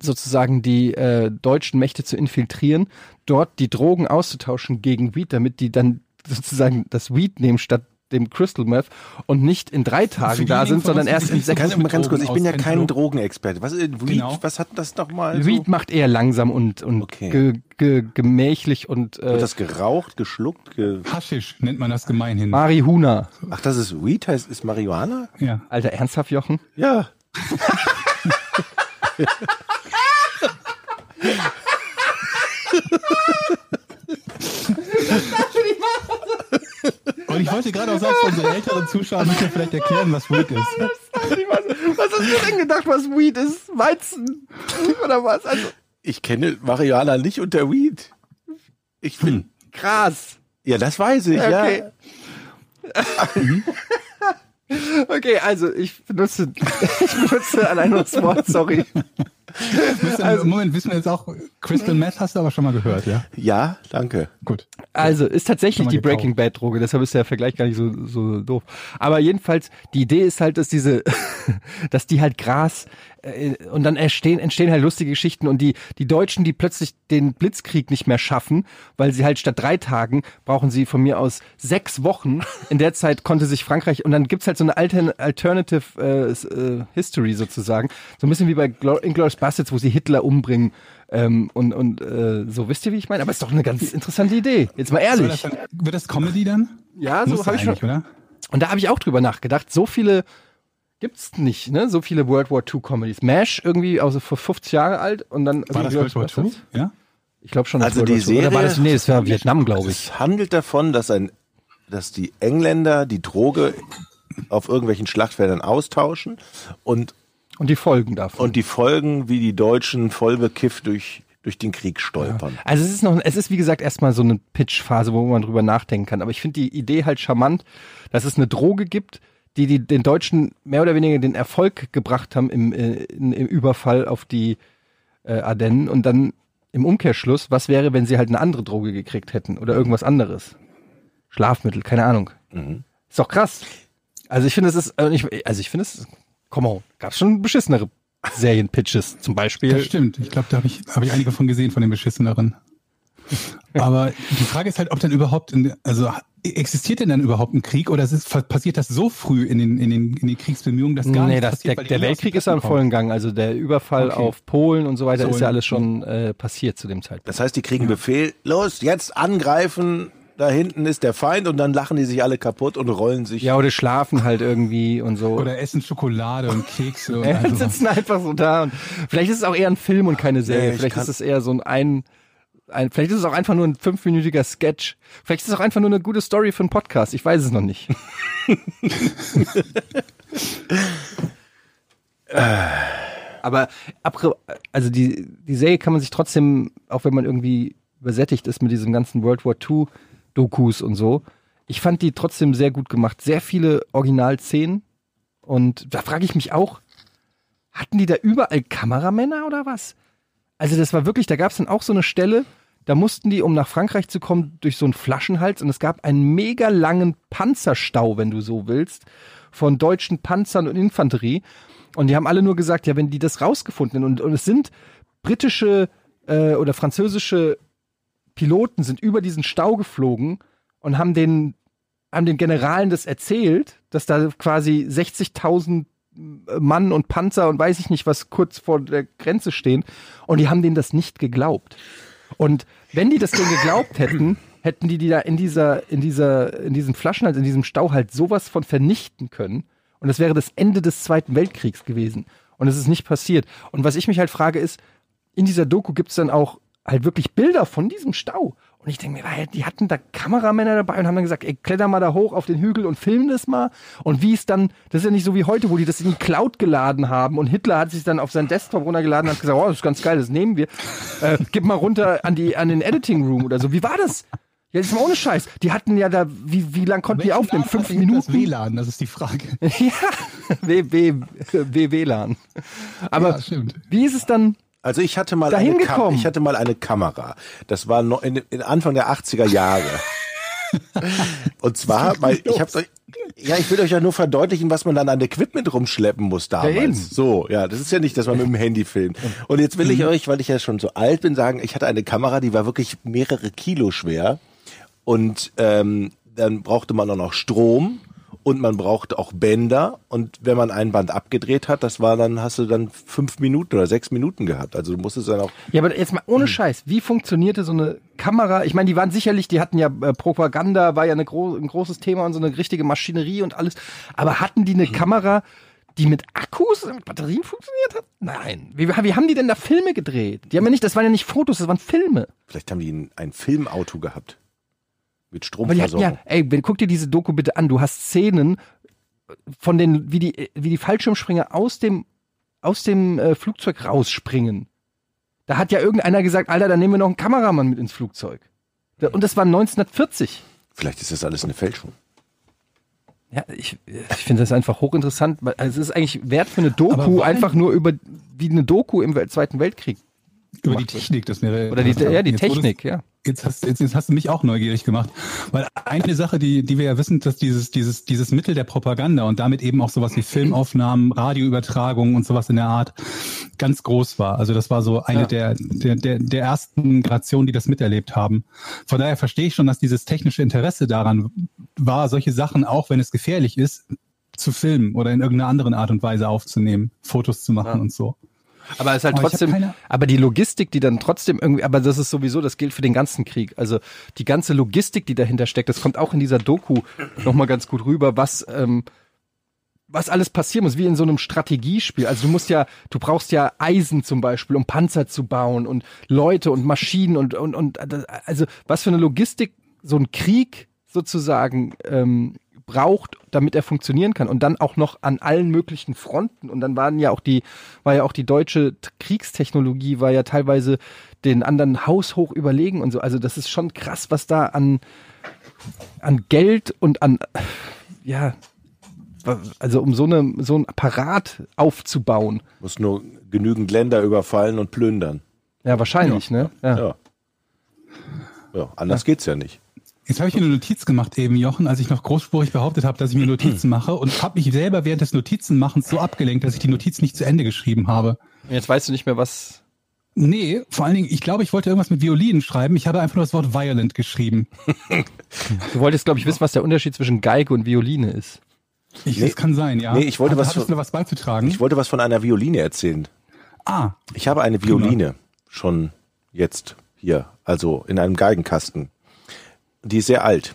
sozusagen die äh, deutschen Mächte zu infiltrieren, dort die Drogen auszutauschen gegen Weed, damit die dann sozusagen das Weed nehmen statt dem Crystal Meth und nicht in drei Tagen da sind, sondern erst in so sechs mit ganz kurz, ich bin ja kein. Drogenexperte. Was, äh, Weed, Genau. was hat das nochmal? Weed macht eher langsam und, und Okay. ge, ge, gemächlich und äh, Wird das geraucht, geschluckt? Ge Haschisch nennt man das gemeinhin. Marihuna. Ach, das ist Weed, heißt ist Marihuana? Ja. Alter, ernsthaft, Jochen? Ja. Und ich wollte gerade auch sagen, für unsere älteren Zuschauer müssen wir vielleicht erklären, was Weed ist. Was hast du denn gedacht, was Weed ist? Weizen? Oder was? Also Ich kenne Marihuana nicht unter Weed. Ich bin. Gras. Ja, das weiß ich, Okay. ja. Okay, also ich benutze, ich benutze ein anderes Wort, sorry. Müssen, Also- Moment, wissen wir jetzt auch, Crystal Meth hast du aber schon mal gehört, ja? Ja, danke. Gut. Also ist tatsächlich die gekauft. Breaking Bad Droge, deshalb ist der Vergleich gar nicht so, so doof. Aber jedenfalls, die Idee ist halt, dass diese, dass die halt Gras und dann entstehen, entstehen halt lustige Geschichten und die, die Deutschen, die plötzlich den Blitzkrieg nicht mehr schaffen, weil sie halt statt drei Tagen brauchen sie von mir aus sechs Wochen. In der Zeit konnte sich Frankreich und dann gibt's halt so eine Altern Alternative äh, äh, History sozusagen. So ein bisschen wie bei Inglourious Bastards, wo sie Hitler umbringen. Ähm, und und äh, so, wisst ihr, wie ich meine? Aber ist doch eine ganz interessante Idee. Jetzt mal ehrlich. das dann, wird das Comedy dann? Ja, so habe ich schon. oder? Und da habe ich auch drüber nachgedacht. So viele gibt's nicht, ne? So viele World War II Comedies. Mash irgendwie also vor 50 Jahre alt und dann War das World War II? Ja? Ich glaube schon. das Also World die War II. Oder war Serie- das, nee, das war Vietnam, glaube ich. Es handelt davon, dass ein, dass die Engländer die Droge auf irgendwelchen Schlachtfeldern austauschen und, Und die Folgen davon. und die Folgen, wie die Deutschen voll bekifft durch, durch den Krieg stolpern. Also es ist noch, es ist wie gesagt erstmal so eine Pitch-Phase, wo man drüber nachdenken kann. Aber ich finde die Idee halt charmant, dass es eine Droge gibt, die, die den Deutschen mehr oder weniger den Erfolg gebracht haben im, äh, im Überfall auf die äh, Ardennen und dann im Umkehrschluss, was wäre, wenn sie halt eine andere Droge gekriegt hätten oder irgendwas anderes? Schlafmittel, keine Ahnung. Ist doch krass. Also ich finde, es ist, äh, ich, also ich finde es, come on, gab's schon beschissenere Serienpitches zum Beispiel. Das stimmt. Ich glaube, da habe ich, hab ich einige von gesehen, von den beschisseneren. Aber die Frage ist halt, ob dann überhaupt, in, also existiert denn dann überhaupt ein Krieg oder ist es, passiert das so früh in den, in den, in den Kriegsbemühungen, dass gar nee, nichts das, passiert? der, der Weltkrieg ist ja im Westen vollen Gang. Also der Überfall Okay. auf Polen und so weiter So, ist ja ja. alles schon äh, passiert zu dem Zeitpunkt. Das heißt, die kriegen Befehl, los, jetzt angreifen, da hinten ist der Feind und dann lachen die sich alle kaputt und rollen sich. Ja, oder schlafen halt irgendwie und so. Oder essen Schokolade und Kekse und Ja, also sitzen einfach so da und vielleicht ist es auch eher ein Film und keine Serie. Nee, ich vielleicht ist es eher so ein, ein, ein vielleicht ist es auch einfach nur ein fünfminütiger Sketch. Vielleicht ist es auch einfach nur eine gute Story für einen Podcast. Ich weiß es noch nicht. Aber also die, die Serie kann man sich trotzdem, auch wenn man irgendwie übersättigt ist mit diesem ganzen World War II Dokus und so, ich fand die trotzdem sehr gut gemacht. Sehr viele Originalszenen. Und da frage ich mich auch, hatten die da überall Kameramänner oder was? Also das war wirklich, da gab es dann auch so eine Stelle, da mussten die, um nach Frankreich zu kommen, durch so einen Flaschenhals und es gab einen mega langen Panzerstau, wenn du so willst, von deutschen Panzern und Infanterie. Und die haben alle nur gesagt, ja, wenn die das rausgefunden und, und es sind britische äh, oder französische Piloten sind über diesen Stau geflogen und haben den, haben den Generalen das erzählt, dass da quasi 60.000 Mann und Panzer und weiß ich nicht was kurz vor der Grenze stehen und die haben denen das nicht geglaubt. Und wenn die das denen geglaubt hätten, hätten die die da in dieser, in dieser, in diesem Flaschenhals, in diesem Stau halt sowas von vernichten können. Und das wäre das Ende des Zweiten Weltkriegs gewesen. Und es ist nicht passiert. Und was ich mich halt frage ist, in dieser Doku gibt es dann auch halt wirklich Bilder von diesem Stau. Und ich denke mir, weil die hatten da Kameramänner dabei und haben dann gesagt, ey, kletter mal da hoch auf den Hügel und film das mal. Und wie es dann, das ist ja nicht so wie heute, wo die das in die Cloud geladen haben und Hitler hat sich dann auf seinen Desktop runtergeladen und hat gesagt, oh, das ist ganz geil, das nehmen wir. Äh, gib mal runter an die, an den Editing Room oder so. Wie war das? Ja, das ist mal ohne Scheiß. Die hatten ja da, wie, wie lang konnten die aufnehmen? Namen Fünf denn Das Minuten? WLAN, das ist die Frage. ja, w, w, w, WLAN. Aber Ja, wie ist es dann? Also ich hatte mal Dahin eine Kam ich hatte mal eine Kamera. Das war noch in, in Anfang der 80er Jahre. Und zwar, weil ich habe euch ja, ich will euch ja nur verdeutlichen, was man dann an Equipment rumschleppen muss damals. Ja, so, ja, das ist ja nicht, dass man mit dem Handy filmt. Und jetzt will ich euch, weil ich ja schon so alt bin, sagen, ich hatte eine Kamera, die war wirklich mehrere Kilo schwer. Und ähm, dann brauchte man auch noch Strom und man brauchte auch Bänder. Und wenn man ein Band abgedreht hat, das war dann, hast du dann fünf Minuten oder sechs Minuten gehabt. Also du musstest dann auch Ja, aber jetzt mal ohne Scheiß, wie funktionierte so eine Kamera? Ich meine, die waren sicherlich, die hatten ja äh, Propaganda, war ja eine gro ein großes Thema und so eine richtige Maschinerie und alles. Aber hatten die eine Kamera, die mit Akkus, mit Batterien funktioniert hat? Nein. Wie, wie haben die denn da Filme gedreht? Die haben ja nicht, das waren ja nicht Fotos, das waren Filme. Vielleicht haben die ein, ein Filmauto gehabt. Mit Stromversorgung. ja, ey, wenn- guck dir diese Doku bitte an. Du hast Szenen von den, wie die, wie die Fallschirmspringer aus dem, aus dem äh, Flugzeug rausspringen. Da hat ja irgendeiner gesagt, Alter, dann nehmen wir noch einen Kameramann mit ins Flugzeug. Da- Und das war 1940. Vielleicht ist das alles eine Fälschung. Ja, ich, ich finde das einfach hochinteressant. weil Also es ist eigentlich wert für eine Doku, einfach nur über, wie eine Doku im Zweiten Weltkrieg. Über die Technik, das wäre. Oder die, ja, die Technik, ja. Jetzt hast, jetzt, jetzt hast du mich auch neugierig gemacht. Weil eine Sache, die, die wir ja wissen, dass dieses, dieses, dieses Mittel der Propaganda und damit eben auch sowas wie Filmaufnahmen, Radioübertragungen und sowas in der Art ganz groß war. Also das war so eine Ja. der, der, der, der ersten Generationen, die das miterlebt haben. Von daher verstehe ich schon, dass dieses technische Interesse daran war, solche Sachen, auch wenn es gefährlich ist, zu filmen oder in irgendeiner anderen Art und Weise aufzunehmen, Fotos zu machen Ja. und so. Aber es ist halt Aber trotzdem, aber die Logistik, die dann trotzdem irgendwie, aber das ist sowieso, das gilt für den ganzen Krieg. Also die ganze Logistik, die dahinter steckt, das kommt auch in dieser Doku nochmal ganz gut rüber, was, ähm, was alles passieren muss, wie in so einem Strategiespiel. Also du musst ja, du brauchst ja Eisen zum Beispiel, um Panzer zu bauen und Leute und Maschinen und, und, und also was für eine Logistik so ein Krieg sozusagen ähm, braucht, damit er funktionieren kann und dann auch noch an allen möglichen Fronten und dann waren ja auch die war ja auch die deutsche Kriegstechnologie war ja teilweise den anderen haushoch überlegen und so also das ist schon krass was da an an Geld und an ja also um so eine so ein Apparat aufzubauen Muss nur genügend Länder überfallen und plündern. ja wahrscheinlich ne ja. Ja. Ja, anders geht's ja nicht. Jetzt habe ich mir eine Notiz gemacht eben, Jochen, als ich noch großspurig behauptet habe, dass ich mir Notizen mache und habe mich selber während des Notizenmachens so abgelenkt, dass ich die Notiz nicht zu Ende geschrieben habe. Und jetzt weißt du nicht mehr was Nee, vor allen Dingen, ich glaube, ich wollte irgendwas mit Violinen schreiben. Ich habe einfach nur das Wort violent geschrieben. Du wolltest, glaube ich, wissen, was der Unterschied zwischen Geige und Violine ist. Ich, Nee. Das kann sein, ja. Nee, ich wollte Aber was Hattest von- was beizutragen? Ich wollte was von einer Violine erzählen. ah, Ich habe eine Violine schon jetzt hier, also in einem Geigenkasten. Die ist sehr alt.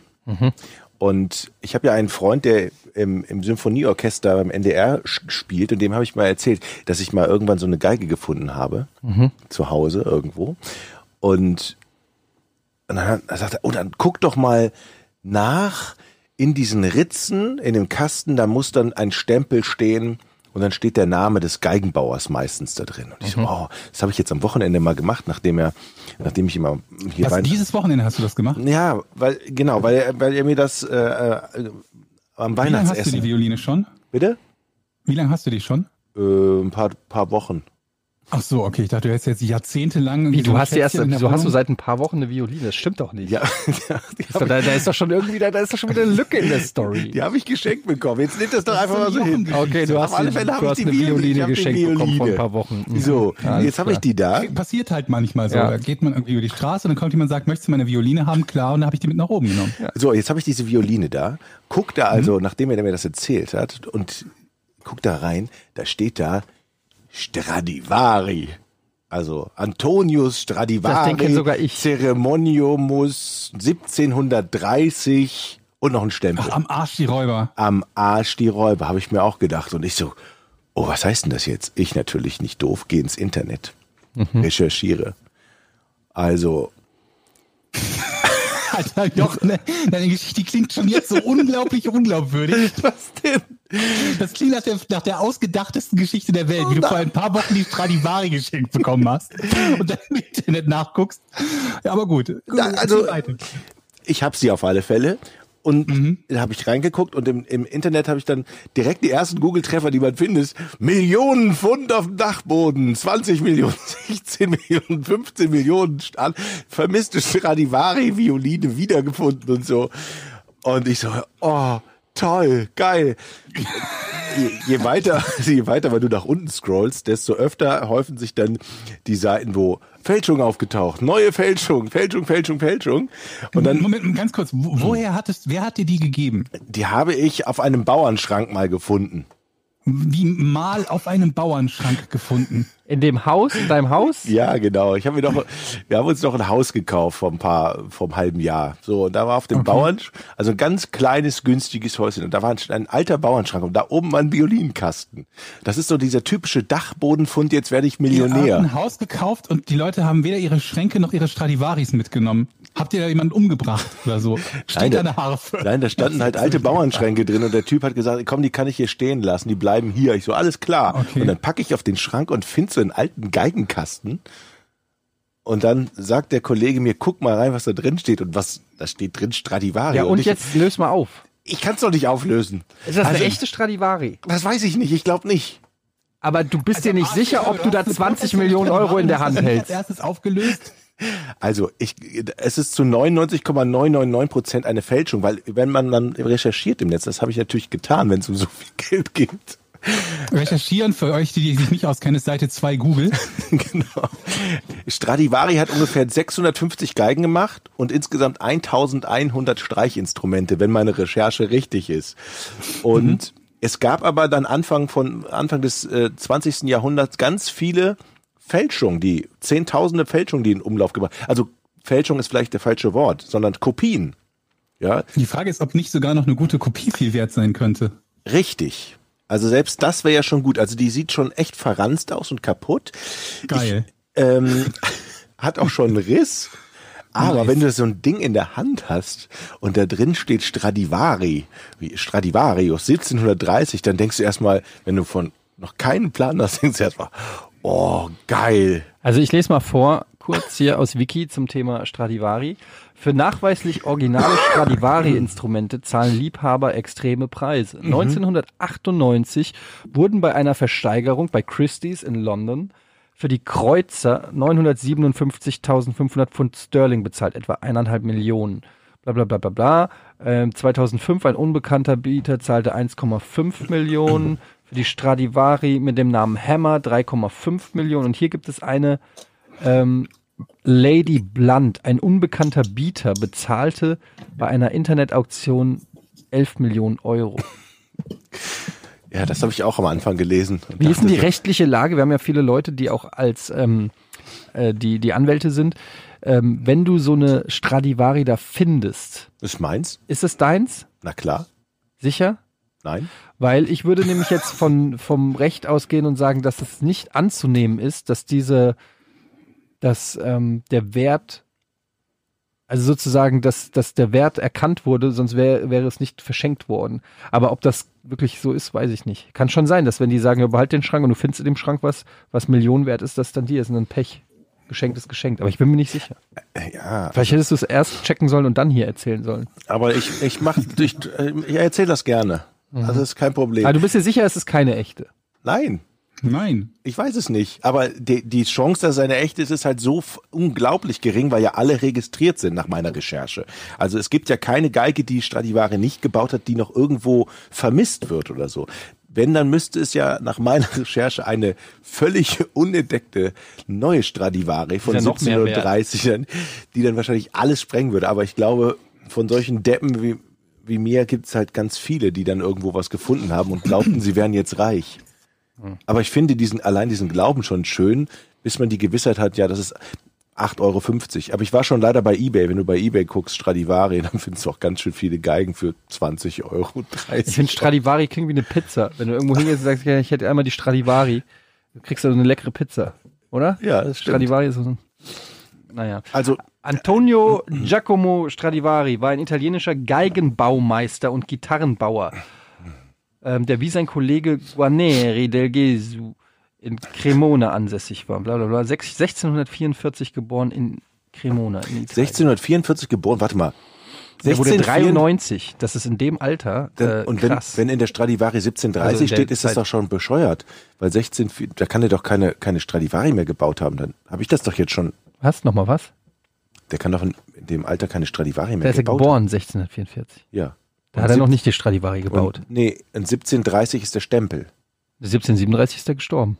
Und ich habe ja einen Freund, der im, im Symphonieorchester beim NDR spielt und dem habe ich mal erzählt, dass ich mal irgendwann so eine Geige gefunden habe, zu Hause irgendwo. Und, und dann sagt er, oh, dann guck doch mal nach in diesen Ritzen, in dem Kasten, da muss dann ein Stempel stehen und dann steht der Name des Geigenbauers meistens da drin. Und ich so, oh, das habe ich jetzt am Wochenende mal gemacht, nachdem er, nachdem ich immer hier was, dieses Wochenende hast du das gemacht? ja, weil genau, weil er, weil er mir das äh, äh, am Wie lange hast du die Weihnachtsessen. Violine schon? Bitte? Wie lange hast du die schon? Äh, ein paar paar Wochen. Ach so, okay, ich dachte, du hättest jetzt jahrzehntelang... Wie, so du hast die erst, wieso hast du seit ein paar Wochen eine Violine? Das stimmt doch nicht. Ja, ja die Ist doch, habe da, da ist doch schon irgendwie, da, da ist doch schon wieder eine Lücke in der Story. ich, hab ich geschenkt bekommen. Jetzt nimmt das doch einfach so mal so hin. Okay, du Auf hast, alle die, Fälle du hast die eine Violine, Violine die geschenkt bekommen vor ein Violine. paar Wochen. Mhm. So, Alles jetzt habe ich die da. Passiert halt manchmal so. Ja. Da geht man irgendwie über die Straße und dann kommt jemand und sagt, möchtest du meine Violine haben? Klar, und dann habe ich die mit nach oben genommen. So, jetzt habe ich diese Violine da. Guck da Mhm. also, nachdem er mir das erzählt hat, und guck da rein, da steht da Stradivari. Also Antonius Stradivari. Das Ding kenn sogar ich. Ceremoniumus 1730 und noch ein Stempel. Ach, am Arsch die Räuber. Am Arsch die Räuber, habe ich mir auch gedacht. Und ich so, oh, was heißt denn das jetzt? Ich natürlich nicht doof, gehe ins Internet, Mhm. recherchiere. Also, Alter, Jochen, ne, deine Geschichte die klingt schon jetzt so unglaublich unglaubwürdig. was denn? Das klingt nach der, nach der ausgedachtesten Geschichte der Welt, wie du vor ein paar Wochen die Stradivari geschenkt bekommen hast und dann im Internet nachguckst. Ja, aber gut. gut Da, also-. Ich habe sie auf alle Fälle. Und Mhm. da habe ich reingeguckt und im, im Internet habe ich dann direkt die ersten Google-Treffer, die man findet. Millionen Pfund auf dem Dachboden, 20 Millionen, 16 Millionen, 15 Millionen vermisste Stradivari-Violine wiedergefunden und so. Und ich so, oh, toll, geil. Je, je weiter, je weiter, weil du nach unten scrollst, desto öfter häufen sich dann die Seiten, wo Fälschung aufgetaucht, neue Fälschung, Fälschung, Fälschung, Fälschung. Und dann Moment, ganz kurz. Wo, woher hattest, wer hat dir die gegeben? Die habe ich auf einem Bauernschrank mal gefunden. Wie mal auf einem Bauernschrank gefunden. In dem Haus, in deinem Haus? Ja, genau. Ich habe mir doch, wir haben uns noch ein Haus gekauft vor ein paar, vor einem halben Jahr. So, und da war auf dem Bauern, also ein ganz kleines, günstiges Häuschen. Und da war ein, ein alter Bauernschrank und da oben war ein Violinkasten. Das ist so dieser typische Dachbodenfund, jetzt werde ich Ihr habt Millionär. ein Haus gekauft und die Leute haben weder ihre Schränke noch ihre Stradivaris mitgenommen. Habt ihr da jemanden umgebracht oder so? Steht Nein, da eine Harfe? Nein, da standen halt alte Bauernschränke drin und der Typ hat gesagt, komm, die kann ich hier stehen lassen, die bleiben hier. Ich so, alles klar. Okay. Und dann packe ich auf den Schrank und finde so einen alten Geigenkasten. Und dann sagt der Kollege mir, guck mal rein, was da drin steht. Und was, da steht drin Stradivari. Ja, und ich, jetzt löse mal auf. Ich kann es doch nicht auflösen. Ist das Also- eine echte Stradivari? Das weiß ich nicht, ich glaube nicht. Aber du bist dir nicht sicher, ob du da hast eine 20 Prozesse Millionen Euro in der Hand hältst. Als erstes aufgelöst. Also ich, es ist zu 99,999 Prozent eine Fälschung, weil wenn man dann recherchiert im Netz, das habe ich natürlich getan, wenn es um so viel Geld geht. Recherchieren für euch, die, die sich nicht auskennen, ist Seite 2 Google. genau. Stradivari hat ungefähr 650 Geigen gemacht und insgesamt 1100 Streichinstrumente, wenn meine Recherche richtig ist. Und es gab aber dann Anfang von Anfang des äh, 20. Jahrhunderts ganz viele Fälschungen, die zehntausende Fälschungen, die in Umlauf gebracht. Also Fälschung ist vielleicht der falsche Wort, sondern Kopien. Ja, Die Frage ist, ob nicht sogar noch eine gute Kopie viel wert sein könnte. richtig. Also selbst das wäre ja schon gut. Also die sieht schon echt verranzt aus und kaputt. Geil. ähm, hat auch schon einen Riss. Aber Nice. wenn du so ein Ding in der Hand hast und da drin steht Stradivari, wie Stradivarius 1730, dann denkst du erstmal, wenn du von noch keinen Plan hast, denkst du erstmal, oh, geil. Also ich lese mal vor, kurz hier aus Wiki zum Thema Stradivari. Für nachweislich originale Stradivari-Instrumente zahlen Liebhaber extreme Preise. 1998 wurden bei einer Versteigerung bei Christie's in London für die Kreuzer 957.500 Pfund Sterling bezahlt, etwa eineinhalb Millionen. Bla bla bla bla bla. Ähm, 2005 ein unbekannter Bieter zahlte 1,5 Millionen. Für die Stradivari mit dem Namen Hammer 3,5 Millionen. Und hier gibt es eine Ähm, Lady Blunt, ein unbekannter Bieter, bezahlte bei einer Internetauktion 11 Millionen Euro. Ja, das habe ich auch am Anfang gelesen. Wie ist denn die rechtliche Lage? Wir haben ja viele Leute, die auch als ähm, äh, die, die Anwälte sind. Ähm, wenn du so eine Stradivari da findest, Ist meins? ist es deins? Na klar. Sicher? Nein. Weil ich würde nämlich jetzt von, vom Recht ausgehen und sagen, dass es nicht anzunehmen ist, dass diese, dass ähm, der Wert, also sozusagen, dass, dass der Wert erkannt wurde, sonst wäre wäre es nicht verschenkt worden. Aber ob das wirklich so ist, weiß ich nicht. Kann schon sein, dass wenn die sagen, ja, behalt den Schrank und du findest in dem Schrank was, was Millionen wert ist, dass dann dir ist und dann Pech. Geschenkt ist geschenkt. Aber ich bin mir nicht sicher. Ja, Vielleicht hättest du es erst checken sollen und dann hier erzählen sollen. aber ich, ich mach, ich, ich erzähle das gerne. Also das ist kein Problem. Aber du bist dir sicher, es ist keine echte. Nein, Nein. ich weiß es nicht. Aber die, die Chance, dass es eine echte ist, ist halt so unglaublich gering, weil ja alle registriert sind nach meiner Recherche. Also es gibt ja keine Geige, die Stradivari nicht gebaut hat, die noch irgendwo vermisst wird oder so. Wenn, dann müsste es ja nach meiner Recherche eine völlig unentdeckte neue Stradivari von Ist ja noch mehr wert. 1730 sein, die dann wahrscheinlich alles sprengen würde. Aber ich glaube, von solchen Deppen wie, wie mir gibt es halt ganz viele, die dann irgendwo was gefunden haben und glaubten, sie wären jetzt reich. Aber ich finde diesen, allein diesen Glauben schon schön, bis man die Gewissheit hat, ja, das ist 8,50 Euro. Aber ich war schon leider bei Ebay. Wenn du bei Ebay guckst, Stradivari, dann findest du auch ganz schön viele Geigen für 20 Euro, 30 Ich finde Stradivari klingt wie eine Pizza. Wenn du irgendwo hingehst und sagst, ja, ich hätte einmal die Stradivari, kriegst du eine leckere Pizza, oder? Ja, das stimmt. Stradivari ist so ein, naja. Also, Antonio Giacomo Stradivari war ein italienischer Geigenbaumeister und Gitarrenbauer, ähm, der wie sein Kollege Guarneri del Gesù in Cremona ansässig war. Bla bla bla. Sech- 1644 geboren in Cremona in Italien. 1644 geboren, warte mal. Er wurde 1694 93. Das ist in dem Alter äh, und wenn, krass. wenn in der Stradivari 1730 Also der steht, ist das doch schon bescheuert. Weil 16, da kann er doch keine, keine Stradivari mehr gebaut haben. Dann habe ich das doch jetzt schon. was? Nochmal was? Der kann doch in, dem Alter keine Stradivari mehr ist er gebaut geboren, 1644. haben. Ja. Da hat er noch nicht die Stradivari gebaut. Und, nee, in 1730 ist der Stempel. 1737 ist er gestorben.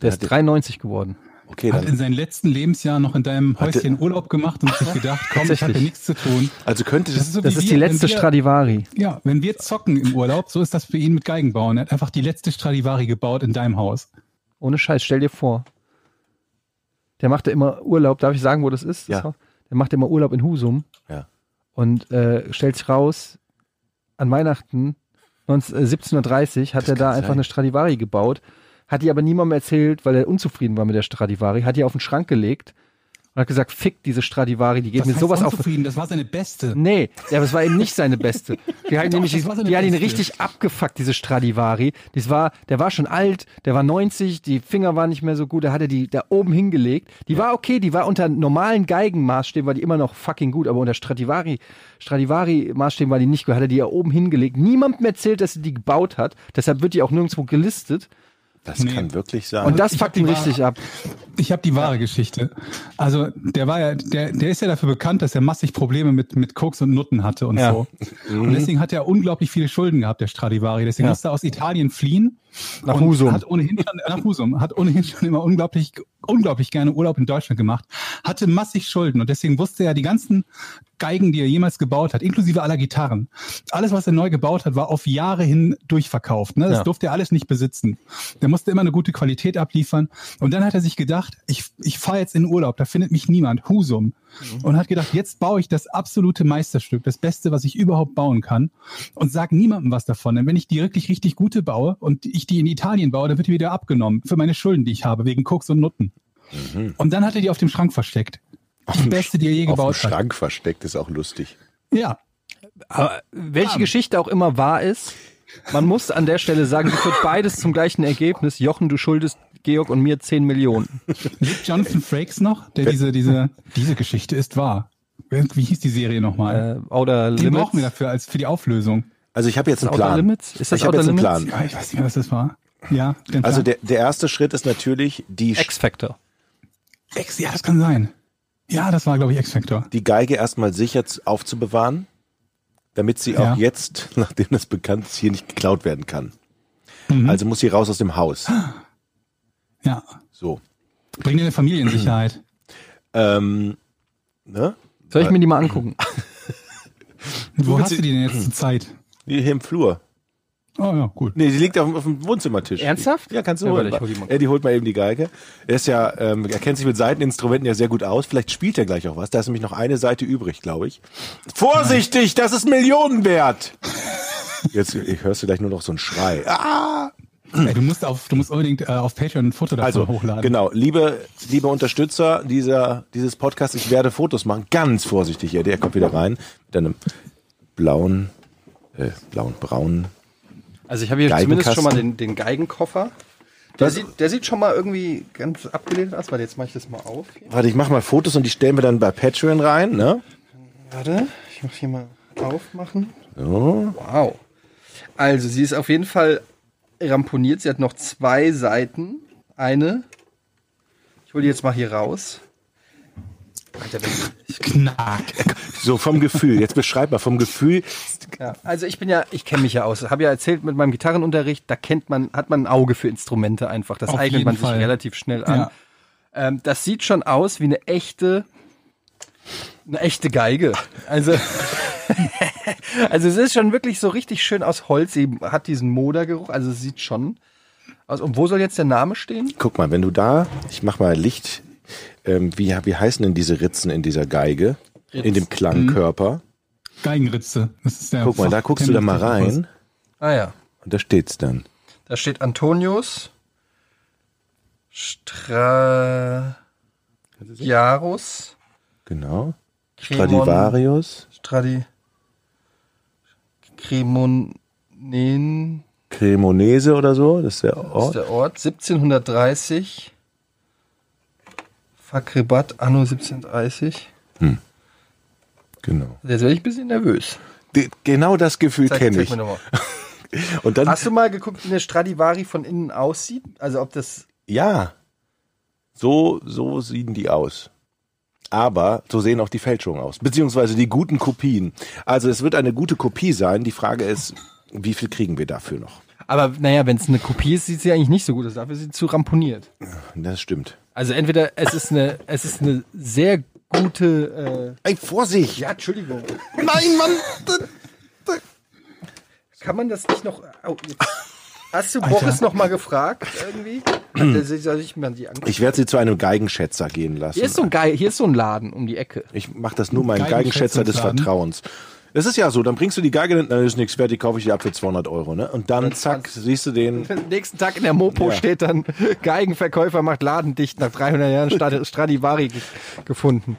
Der Ja, ist der- 93 geworden. Okay, Hat in dann, seinen letzten Lebensjahren noch in deinem Häuschen Urlaub gemacht und sich gedacht, komm, ich habe nichts zu tun. also könnte das, so Das ist wir, die letzte wir, Stradivari. Ja, wenn wir zocken im Urlaub, so ist das für ihn mit Geigenbauen. Er hat einfach die letzte Stradivari gebaut in deinem Haus. Ohne Scheiß, stell dir vor. Der machte immer Urlaub, darf ich sagen, wo das ist? Das Ja. Haus? Der machte immer Urlaub in Husum ja. und äh, stellt sich raus, an Weihnachten 19, äh, 1730 hat Das er da einfach sein. eine Stradivari gebaut, hat die aber niemandem erzählt, weil er unzufrieden war mit der Stradivari, hat die auf den Schrank gelegt und hat gesagt, fick diese Stradivari, die geht Was mir heißt sowas auf? Das war seine beste. Nee, ja, aber es war eben nicht seine beste. Die hat, nämlich, das seine die hat ihn richtig abgefuckt, diese Stradivari. Das war, der war schon alt, der war 90, die Finger waren nicht mehr so gut, da hat er die da oben hingelegt. Die war okay, die war unter normalen Geigenmaßstäben, war die immer noch fucking gut, aber unter Stradivari, Stradivari Maßstäben war die nicht gut, hat er die ja oben hingelegt. Niemandem erzählt, dass er die gebaut hat, deshalb wird die auch nirgendwo gelistet. Das Nee. kann wirklich sein. Und das ich fuckt ihn richtig ab. Ich habe die wahre Geschichte. Also der war ja, der, der ist ja dafür bekannt, dass er massig Probleme mit mit Koks und Nutten hatte und Ja. so. Und deswegen hat er unglaublich viele Schulden gehabt, der Stradivari. Deswegen Ja. musste er aus Italien fliehen. Nach Husum. Hat ohnehin schon, nach Husum. Hat ohnehin schon immer unglaublich, unglaublich gerne Urlaub in Deutschland gemacht. Hatte massig Schulden und deswegen wusste er die ganzen Geigen, die er jemals gebaut hat, inklusive aller Gitarren. Alles, was er neu gebaut hat, war auf Jahre hin durchverkauft. Ne? Das Ja. durfte er alles nicht besitzen. Der musste immer eine gute Qualität abliefern. Und dann hat er sich gedacht, ich, ich fahre jetzt in Urlaub, da findet mich niemand, Husum. Und hat gedacht, jetzt baue ich das absolute Meisterstück, das Beste, was ich überhaupt bauen kann. Und sag niemandem was davon. Denn wenn ich die wirklich richtig gute baue und ich die in Italien baue, dann wird die wieder abgenommen für meine Schulden, die ich habe, wegen Koks und Nutten. Und dann hat er die auf dem Schrank versteckt. Die beste, die er je Auf dem gebaut hat. Schrank versteckt ist auch lustig. Ja, Aber welche Geschichte auch immer wahr ist, man muss an der Stelle sagen, es führt beides zum gleichen Ergebnis. Jochen, du schuldest Georg und mir 10 Millionen. Lebt Jonathan Frakes noch? Der diese, diese, diese Geschichte ist wahr. Wie hieß die Serie nochmal? Äh, Outer Den Limits. brauchen wir dafür als für die Auflösung. Also ich habe jetzt einen Outer Plan. Limits? Ist das ich habe Outer jetzt einen Limits? Plan. Ja, ich weiß nicht mehr, was das war. Ja, ganz Also klar. der, der erste Schritt ist natürlich, die, X-Factor. Ex, ja, das kann sein. Ja, das war, glaube ich, X-Factor. die Geige erstmal sicher aufzubewahren, damit sie Ja. auch jetzt, nachdem das bekannt ist, hier nicht geklaut werden kann. Mhm. Also muss sie raus aus dem Haus. Ja. So. Bring dir eine Familie in Sicherheit. Ähm, ne? Soll ich mir die mal angucken? Wo hast du- die denn jetzt zur Zeit? Die hier im Flur. Oh ja, cool. Nee, die liegt auf, dem- auf dem Wohnzimmertisch. Ernsthaft? Ja, kannst du Ja, holen. hol die mal. Eddie holt mal eben die Geige. Er ist ja, ähm, er kennt sich mit Seiteninstrumenten ja sehr gut aus. Vielleicht spielt er gleich auch was. Da ist nämlich noch eine Seite übrig, glaube ich. Vorsichtig, das ist Millionen wert. Jetzt ich hörst du gleich nur noch so einen Schrei. Ah! Ey, du musst auf, du musst unbedingt äh, auf Patreon ein Foto davon Also, hochladen. genau, liebe, liebe Unterstützer dieser, dieses Podcasts, ich werde Fotos machen. Ganz vorsichtig, Eddie. Er kommt wieder rein mit einem blauen, äh, blauen, braunen. Also ich habe hier zumindest schon mal den, den Geigenkoffer. Der sieht, der sieht schon mal irgendwie ganz abgelehnt aus. Warte, jetzt mache ich das mal auf. Hier. Warte, ich mache mal Fotos und die stellen wir dann bei Patreon rein, ne? Warte, ich muss hier mal aufmachen. So. Wow. Also sie ist auf jeden Fall ramponiert. Sie hat noch zwei Seiten. Eine. Ich hole die jetzt mal hier raus. Alter, ich, Knack. So vom Gefühl. Jetzt beschreib mal vom Gefühl. ja, also ich bin ja, ich kenne mich ja aus. Habe ja erzählt mit meinem Gitarrenunterricht, da kennt man, hat man ein Auge für Instrumente einfach. Das Auf eignet man Fall. sich relativ schnell an. Ja. Ähm, das sieht schon aus wie eine echte, eine echte Geige. Also, also es ist schon wirklich so richtig schön aus Holz. Sie hat diesen Modergeruch. Also es sieht schon aus. Und wo soll jetzt der Name stehen? Guck mal, wenn du da, ich mach mal Licht. Ähm, wie, wie heißen denn diese Ritzen in dieser Geige? In dem Klangkörper. Geigenritze. Das ist der Guck mal, da guckst du da mal rein Ah ja, und da steht's dann. da steht Antonius Stradiarus Genau. Stradivarius, Stradi Cremonen Cremonese oder so, das ist der ist Ort. der Ort 1730 Fakribat Anno 1730 Genau. Jetzt werde ich ein bisschen nervös. De, genau das Gefühl kenne ich. Und dann, Hast du mal geguckt, wie eine Stradivari von innen aussieht? Also ob das ja, so, so sehen die aus. Aber so sehen auch die Fälschungen aus, beziehungsweise die guten Kopien. Also es wird eine gute Kopie sein. Die Frage ist, wie viel kriegen wir dafür noch? Aber naja, wenn es eine Kopie ist, sieht sie eigentlich nicht so gut aus. Dafür ist sie zu ramponiert. Das stimmt. Also entweder es ist eine, es ist eine sehr gute. Ey, Vorsicht! Äh, ja, Entschuldigung. Nein, Mann! Kann man das nicht noch? Jetzt. Hast du Boris noch mal gefragt irgendwie? Soll ich mir die angucken. Ich werde sie zu einem Geigenschätzer gehen lassen. Hier ist so ein Geil, hier ist so ein Laden um die Ecke. Ich mache das nur meinem Geigenschätzer des. Vertrauens. Es ist ja so, dann bringst du die Geige, dann ist nichts fertig, kaufe ich die ab für 200 Euro, ne? Und dann zack, siehst du den. Am nächsten Tag in der Mopo Ja. steht dann Geigenverkäufer macht Laden dicht nach 300 Jahren Strad- Stradivari ge gefunden.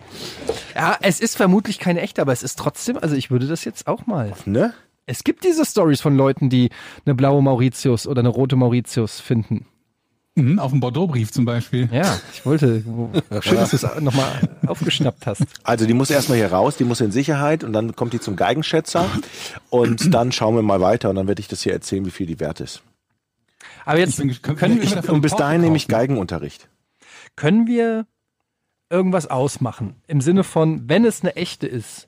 Ja, es ist vermutlich keine echte, aber es ist trotzdem, also ich würde das jetzt auch mal. Ne? Es gibt diese Stories von Leuten, die eine blaue Mauritius oder eine rote Mauritius finden. Mhm, auf dem Bordeaux-Brief zum Beispiel. Ja, ich wollte, wo- schön, dass du es nochmal aufgeschnappt hast. Also die muss erstmal hier raus, die muss in Sicherheit und dann kommt die zum Geigenschätzer und dann schauen wir mal weiter und dann werde ich das hier erzählen, wie viel die wert ist. Aber jetzt Ich bin- können- können, können wir Und bis dahin nehme ich? Geigenunterricht. können wir irgendwas ausmachen? Im Sinne von, wenn es eine echte ist.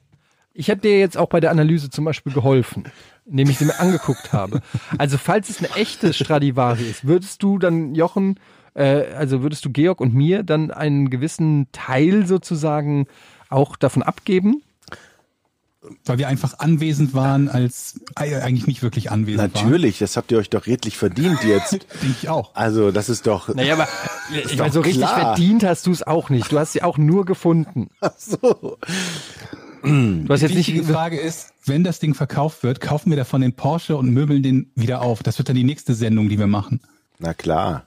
Ich habe dir jetzt auch bei der Analyse zum Beispiel geholfen, indem ich sie mir angeguckt habe. Also falls es eine echte Stradivari ist, würdest du dann Jochen, äh, also würdest du Georg und mir dann einen gewissen Teil sozusagen auch davon abgeben? Weil wir einfach anwesend waren, als äh, eigentlich nicht wirklich anwesend waren. Natürlich, das habt ihr euch doch redlich verdient jetzt. Denke ich auch. Also das ist doch. Naja, aber ich meine, so richtig verdient hast du es auch nicht. Du hast sie auch nur gefunden. so. Du hast Die jetzt nicht wichtige Frage ist, wenn das Ding verkauft wird, kaufen wir davon den Porsche und möbeln den wieder auf. Das wird dann die nächste Sendung, die wir machen. Na klar.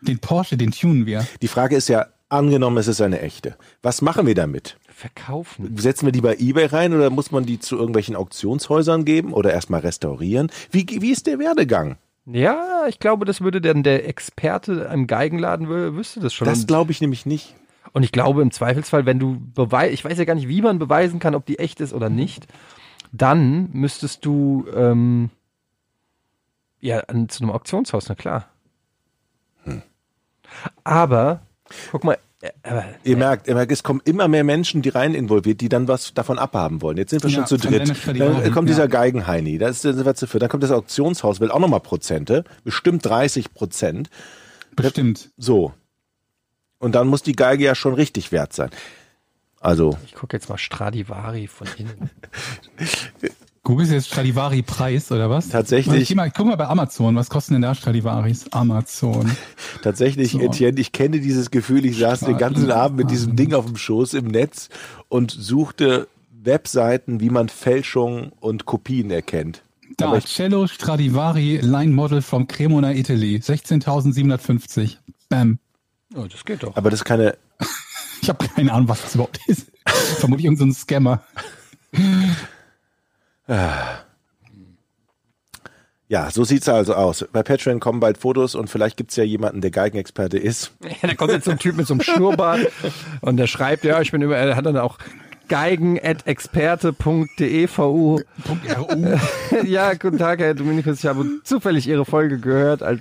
Den Porsche, den tunen wir. Die Frage ist ja, angenommen, es ist eine echte. Was machen wir damit? verkaufen. Setzen wir die bei eBay rein oder muss man die zu irgendwelchen Auktionshäusern geben oder erstmal restaurieren? Wie, wie ist der Werdegang? Ja, ich glaube, das würde dann der Experte im Geigenladen wü- wüsste das schon. Das glaube ich nämlich nicht. Und ich glaube im Zweifelsfall, wenn du beweis, ich weiß ja gar nicht, wie man beweisen kann, ob die echt ist oder nicht, dann müsstest du ähm, ja an, zu einem Auktionshaus, na klar. Aber guck mal, äh, aber, Ihr merkt, ihr merkt, es kommen immer mehr Menschen, die rein involviert, die dann was davon abhaben wollen. Jetzt sind wir Ja, schon zu dritt. Dann kommt ja. dieser Geigenheini, da ist der was dafür. Dann kommt das Auktionshaus, will auch nochmal Prozente, bestimmt 30 Prozent. Bestimmt. So. Und dann muss die Geige ja schon richtig wert sein. Also, Ich gucke jetzt mal Stradivari von innen. Google jetzt Stradivari Preis oder was? Tatsächlich. Ich, mal, ich guck mal bei Amazon, was kosten denn da Stradivaris? Amazon. tatsächlich, So. Etienne, ich kenne dieses Gefühl, ich saß den ganzen Abend mit diesem Ding auf dem Schoß im Netz und suchte Webseiten, wie man Fälschungen und Kopien erkennt. Da, ich- Cello Stradivari Line Model from Cremona, Italy. 16.750. Bam. Oh, das geht doch. Aber das ist keine, Ich habe keine Ahnung, was das überhaupt ist. Vermutlich irgendein so ein Scammer. ja, so sieht's also aus. Bei Patreon kommen bald Fotos und vielleicht gibt's ja jemanden, der Geigenexperte ist. Ja, da kommt jetzt so ein Typ mit so einem Schnurrbart und der schreibt, ja, ich bin über, er hat dann auch geigen.experte.devu. ja, guten Tag, Herr Dominikus. Ich habe zufällig Ihre Folge gehört als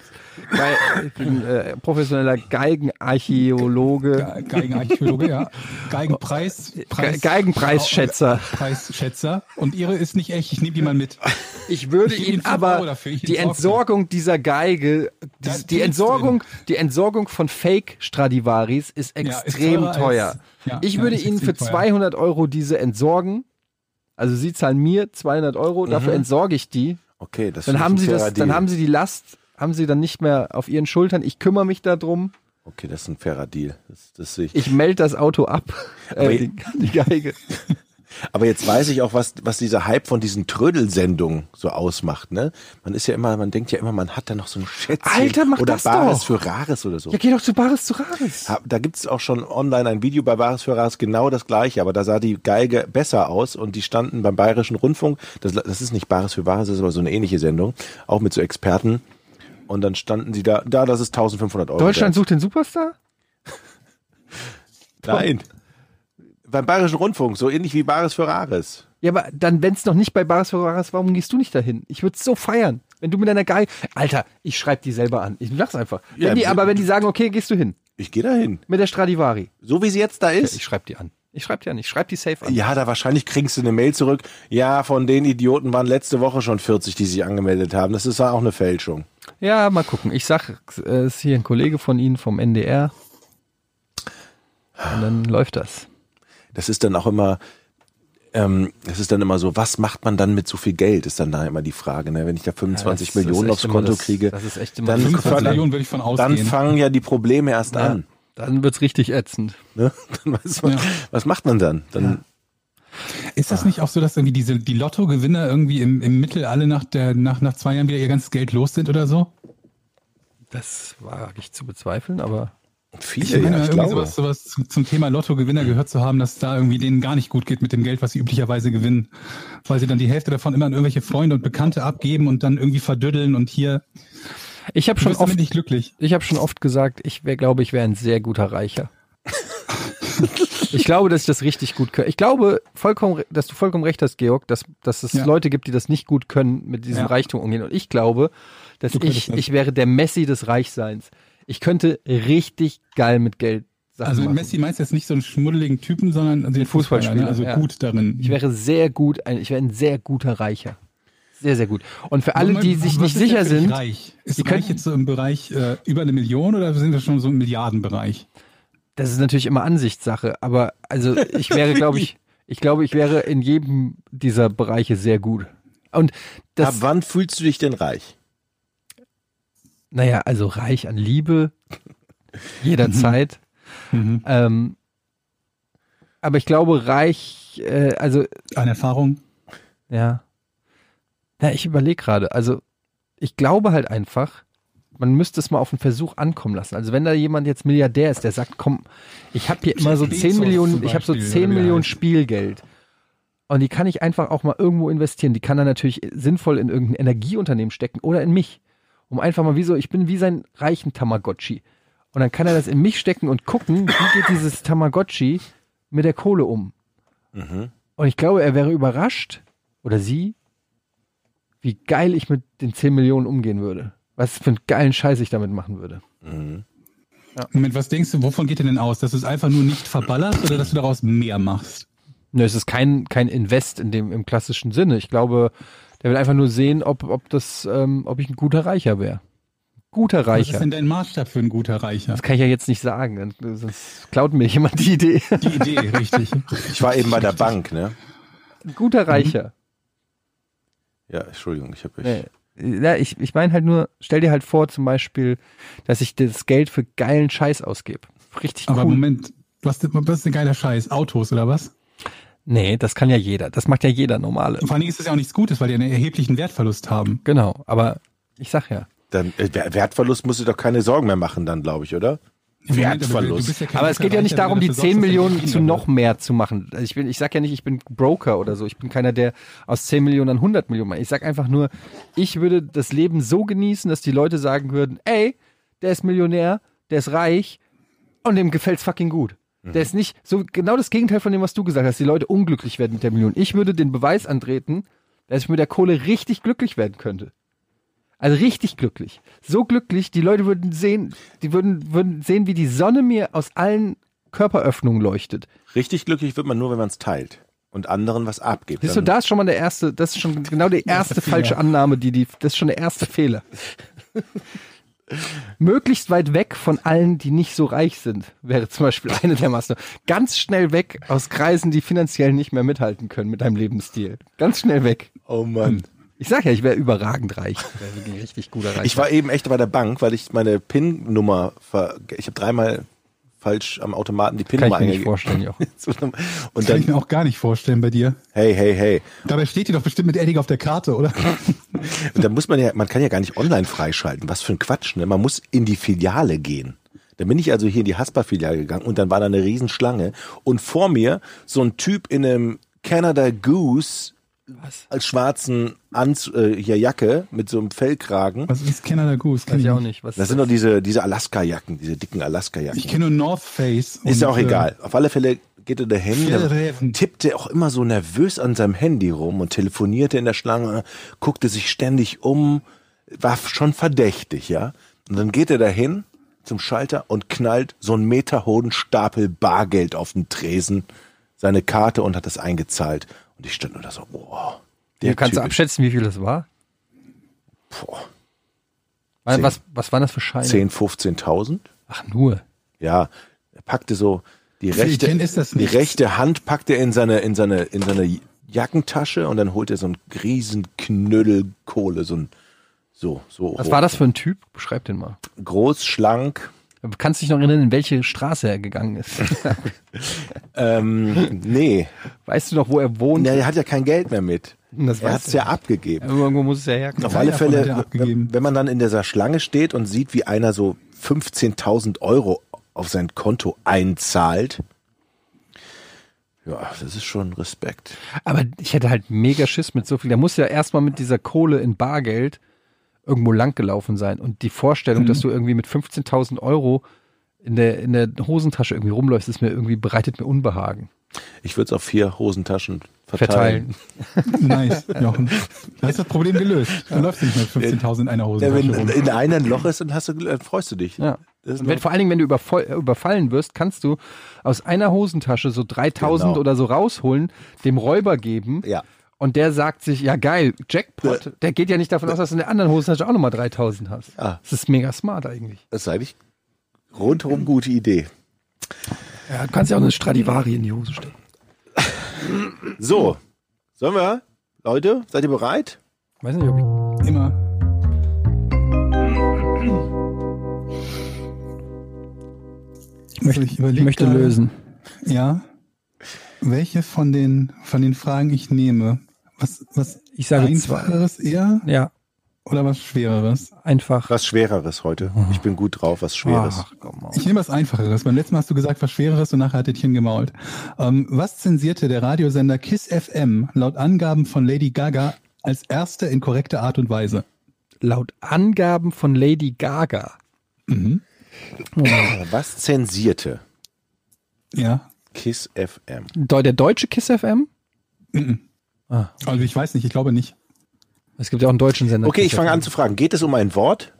Ge ich bin, äh, professioneller Geigenarchäologe, Geigenarchäologe, ja. Geigenpreis. Ge Preis, Geigenpreisschätzer. Preisschätzer. Und ihre ist nicht echt. Ich nehme die mal mit. Ich würde Ich Ihnen aber die Entsorgung dieser Geige, die, die Entsorgung, die Entsorgung von Fake Stradivaris ist Ja, ist extrem teurer als- teuer. Ja, ich würde Ihnen für extrem teuer. 200 Euro diese entsorgen. Also Sie zahlen mir 200 Euro, dafür entsorge ich die. Okay, das Dann haben ein Sie fairer das, dann Deal. haben Sie die Last, haben Sie dann nicht mehr auf Ihren Schultern. Ich kümmere mich darum. Okay, das ist ein fairer Deal. Das, das sehe ich. Ich melde das Auto ab. Aber Äh, die, die Geige. Aber jetzt weiß ich auch, was, was dieser Hype von diesen Trödelsendungen so ausmacht, ne? Man ist ja immer, man denkt ja immer, man hat da noch so ein Schätzchen. Alter, mach oder das Bares doch. für Rares oder so. Ja, geh doch zu Bares zu Rares. Da gibt's auch schon online ein Video bei Bares für Rares, genau das gleiche, aber da sah die Geige besser aus und die standen beim Bayerischen Rundfunk, das, das ist nicht Bares für Rares, das ist aber so eine ähnliche Sendung, auch mit so Experten. Und dann standen sie da, da, das ist 1500 Euro. Deutschland wert. sucht den Superstar? Nein. Beim Bayerischen Rundfunk, so ähnlich wie Bares für Rares. Ja, aber dann, wenn es noch nicht bei Bares für Rares, warum gehst du nicht dahin? Ich würde so feiern. Wenn du mit deiner Geige. Alter, ich schreib die selber an. Ich sag's einfach. Ja, wenn die, aber wenn die sagen, okay, gehst du hin. Ich gehe dahin. Mit der Stradivari. So wie sie jetzt da ist. Ich schreib die an. Ich schreib die an. Ich schreib die safe an. Ja, da wahrscheinlich kriegst du eine Mail zurück. Ja, von den Idioten waren letzte Woche schon 40, die sich angemeldet haben. Das ist ja auch eine Fälschung. Ja, mal gucken. Ich sag, es ist hier ein Kollege von Ihnen vom NDR. Und dann läuft das. Das ist dann auch immer, ähm, das ist dann immer so, was macht man dann mit so viel Geld, ist dann da immer die Frage. Ne? Wenn ich da 25 Ja, Millionen aufs Konto das- kriege, das ist echt immer dann, das 25 dann, Millionen würde ich von dann fangen ja die Probleme erst Ja, an. dann wird's richtig ätzend. Ne? Dann weiß man, Ja. Was macht man dann? dann Ist das nicht auch so, dass irgendwie diese, die Lottogewinner irgendwie im, im Mittel alle nach, der, nach, nach zwei Jahren wieder ihr ganzes Geld los sind oder so? Das wage ich zu bezweifeln, aber viele, Ich meine, ja, ich irgendwie glaube. sowas, sowas zu- zum Thema Lottogewinner gehört zu haben, dass da irgendwie denen gar nicht gut geht mit dem Geld, was sie üblicherweise gewinnen. Weil sie dann die Hälfte davon immer an irgendwelche Freunde und Bekannte abgeben und dann irgendwie verdüddeln und hier ich habe schon oft nicht glücklich. Ich habe schon oft gesagt, ich wäre, glaube ich, wäre ein sehr guter Reicher. ich glaube, dass ich das richtig gut kann. Ich glaube vollkommen, dass du vollkommen recht hast, Georg, dass, dass es Ja. Leute gibt, die das nicht gut können, mit diesem Ja. Reichtum umgehen. Und ich glaube, dass Du ich, das. ich wäre der Messi des Reichseins. Ich könnte richtig geil mit Geld Sachen Also machen. Messi meinst jetzt nicht so einen schmuddeligen Typen, sondern den Fußballspieler, ne? also ja. gut darin. Ich wäre sehr gut, ein, ich wäre ein sehr guter Reicher. Sehr, sehr gut. Und für alle, die sich nicht sicher sind, Reich? Ist die reich könnten- jetzt so im Bereich äh, über eine Million oder sind wir schon so im Milliardenbereich? Das ist natürlich immer Ansichtssache, aber also ich wäre, glaube ich, ich glaube, ich wäre in jedem dieser Bereiche sehr gut. Und Ab das, wann fühlst du dich denn reich? Naja, also reich an Liebe, jederzeit. Mhm. Ähm, aber ich glaube, reich, äh, also An Erfahrung? ja. Ja, ich überlege gerade. Also ich glaube halt einfach, man müsste es mal auf einen Versuch ankommen lassen. Also wenn da jemand jetzt Milliardär ist, der sagt, komm, ich habe hier immer so Jeff 10 Bezos Millionen, ich habe so Beispiel, 10 oder wie der Millionen. Spielgeld. Und die kann ich einfach auch mal irgendwo investieren. Die kann er natürlich sinnvoll in irgendein Energieunternehmen stecken oder in mich. Um einfach mal wie so, ich bin wie sein reichen Tamagotchi. Und dann kann er das in mich stecken und gucken, wie geht dieses Tamagotchi mit der Kohle um. Und ich glaube, er wäre überrascht, oder sie, wie geil ich mit den 10 Millionen umgehen würde. Was für einen geilen Scheiß ich damit machen würde. Moment, was denkst du, wovon geht denn denn aus? Dass du es einfach nur nicht verballerst oder dass du daraus mehr machst? Nö, es ist kein, kein Invest in dem, im klassischen Sinne. Ich glaube, der will einfach nur sehen, ob, ob das, ähm, ob ich ein guter Reicher wäre. guter Was ist Reicher. denn dein Maßstab für ein guter Reicher? Das kann ich ja jetzt nicht sagen, sonst klaut mir jemand die Idee. Die Idee, richtig. Ich war eben bei der Bank, ne? Ein guter Reicher. Ja, Entschuldigung, ich habe Nee. Ja, ich, ich meine halt nur, stell dir halt vor zum Beispiel, dass ich das Geld für geilen Scheiß ausgebe. Richtig Aber cool. Moment, was, was ist ein geiler Scheiß? Autos oder was? Nee, das kann ja jeder. Das macht ja jeder normale. Vor allen Dingen ist das ja auch nichts Gutes, weil die einen erheblichen Wertverlust haben. Genau, aber ich sag ja. Dann äh, Wer- Wertverlust musst du doch keine Sorgen mehr machen dann, glaube ich, oder? Wertverlust. ja Aber es geht ja nicht darum, die du dafür 10 sorgst, dass Millionen zu noch mehr zu machen. Ich bin, ich sag ja nicht, ich bin Broker oder so. Ich bin keiner, der aus 10 Millionen an 100 Millionen macht. Ich sag einfach nur, ich würde das Leben so genießen, dass die Leute sagen würden, ey, der ist Millionär, der ist reich und dem gefällt's fucking gut. Der ist nicht so genau das Gegenteil von dem, was du gesagt hast. Die Leute unglücklich werden mit der Million. Ich würde den Beweis antreten, dass ich mit der Kohle richtig glücklich werden könnte. Also richtig glücklich. So glücklich, die Leute würden sehen, die würden, würden sehen, wie die Sonne mir aus allen Körperöffnungen leuchtet. Richtig glücklich wird man nur, wenn man es teilt und anderen was abgibt. Siehst du, da ist schon mal der erste, das ist schon genau die erste falsche Annahme, die die, das ist schon der erste Fehler. Möglichst weit weg von allen, die nicht so reich sind, wäre zum Beispiel eine der Maßnahmen. Ganz schnell weg aus Kreisen, die finanziell nicht mehr mithalten können mit deinem Lebensstil. Ganz schnell weg. Oh Mann. Ich sag ja, ich wäre überragend reich. Ich wäre ein richtig guter Reich. Ich war eben echt bei der Bank, weil ich meine PIN-Nummer, ich habe dreimal falsch am Automaten die Kann PIN-Nummer ich mir nicht vorstellen, Jochen. Und Kann ich mir dann, auch gar nicht vorstellen bei dir. hey, hey, hey. Dabei steht die doch bestimmt mit Edding auf der Karte, oder? Und dann muss man ja, man kann ja gar nicht online freischalten. Was für ein Quatsch, ne? Man muss in die Filiale gehen. Dann bin ich also hier in die Haspa-Filiale gegangen und dann war da eine Riesenschlange und vor mir so ein Typ in einem Canada Goose als schwarzen Anz äh, hier Jacke mit so einem Fellkragen. Was ist Canada Goose? Kenn Weiß ich ich auch nicht. Was Das sind doch diese, diese Alaska-Jacken, diese dicken Alaska-Jacken. Ich kenne nur North Face. Ist ja auch äh, egal. Auf alle Fälle geht er dahin, dann tippte auch immer so nervös an seinem Handy rum und telefonierte in der Schlange, guckte sich ständig um, war schon verdächtig, ja. Und dann geht er dahin zum Schalter und knallt so einen meterhohen Stapel Bargeld auf den Tresen, seine Karte und hat das eingezahlt. Und ich stand nur da so, oh, der Du kannst du Typ ist- abschätzen, wie viel das war? Boah, Was, Zehn. was, was waren das für Scheine? 10, 15.000? Ach, nur. Ja, er packte so die rechte, die rechte Hand packt er in seine, in seine, in seine Jackentasche und dann holt er so einen riesen Knüttel Kohle, so ein, so, so Was hoch. war das für ein Typ? Beschreib den mal. groß, schlank, Du kannst dich noch erinnern, in welche Straße er gegangen ist. ähm, nee, weißt du noch, wo er wohnt? nee, er hat ja kein Geld mehr mit. Das er hat es ja abgegeben. Irgendwo muss es ja herkommen. Auf Keiner alle Fälle, wenn man dann in dieser Schlange steht und sieht, wie einer so 15.000 Euro auf sein Konto einzahlt, ja, das ist schon Respekt. Aber ich hätte halt mega Schiss mit so viel. Der muss ja erstmal mit dieser Kohle in Bargeld irgendwo langgelaufen sein. Und die Vorstellung, Mhm. dass du irgendwie mit 15.000 Euro in der, in der Hosentasche irgendwie rumläufst, ist mir irgendwie, bereitet mir Unbehagen. Ich würde es auf vier Hosentaschen verteilen. Verteilen. Nice, Jochen. Da ist das Problem gelöst. Dann läufst du nicht mit 15.000 in einer Ja, Hose. wenn rum. in einer ein Loch ist, dann hast du, dann freust du dich. Ja. Und wenn, vor allen Dingen, wenn du übervoll, überfallen wirst, kannst du aus einer Hosentasche so 3000 Genau. oder so rausholen, dem Räuber geben. Ja. Und der sagt sich, ja geil, Jackpot. Der geht ja nicht davon aus, dass du in der anderen Hosentasche auch nochmal 3000 hast. Ja. Das ist mega smart eigentlich. Das ist eigentlich rundherum gute Idee. Ja, du kannst ja auch eine Stradivari in die Hose stecken. So, sollen wir? Leute, seid ihr bereit? Weiß nicht, ob ich Immer. Also ich Ich überleg möchte lösen. Ja. Welche von den, von den Fragen ich nehme? Was, was Ich sage zwei. einfacheres eher Ja, oder was schwereres? einfach. Was Schwereres heute. Ich bin gut drauf, was Schweres. Ach, komm mal. Ich nehme was einfacheres. Beim letzten Mal hast du gesagt, was schwereres und nachher hat Etienne gemault. Ähm, was zensierte der Radiosender KISS FM laut Angaben von Lady Gaga als erste in korrekter Art und Weise? Laut Angaben von Lady Gaga. Mhm. Was zensierte Ja. Kiss FM? Der deutsche Kiss FM? Also ich weiß nicht, ich glaube nicht. Es gibt ja auch einen deutschen Sender. Okay, ich fange an zu fragen. Geht es um ein Wort?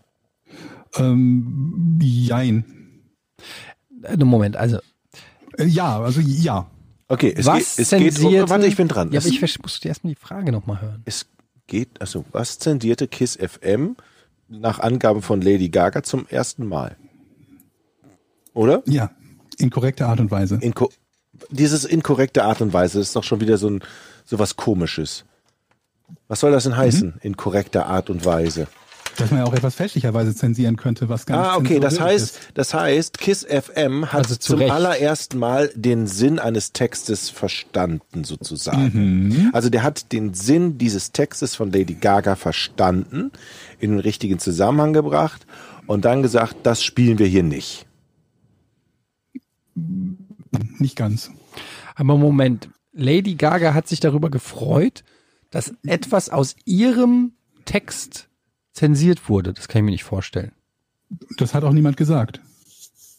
Ähm, jein. Äh, Moment, also. Äh, ja, also ja. Okay, es was geht, es geht um, zensierte, warte, ich bin dran. Ja, aber ich muss dir erstmal die Frage nochmal hören. es geht, also was zensierte Kiss FM nach Angaben von Lady Gaga zum ersten Mal. Oder? Ja, in korrekter Art und Weise. Inko dieses inkorrekte Art und Weise ist doch schon wieder so ein so was komisches. Was soll das denn heißen? Mhm. In korrekter Art und Weise. Dass man ja auch etwas fälschlicherweise zensieren könnte, was gar nicht Ah, okay, das heißt, das heißt, Kiss FM hat Also zu zum Recht. allerersten Mal den Sinn eines Textes verstanden, sozusagen. Mhm. Also der hat den Sinn dieses Textes von Lady Gaga verstanden, in den richtigen Zusammenhang gebracht und dann gesagt, das spielen wir hier nicht. ist. Nicht ganz. Aber Moment, Lady Gaga hat sich darüber gefreut, dass etwas aus ihrem Text zensiert wurde. Das kann ich mir nicht vorstellen. Das hat auch niemand gesagt.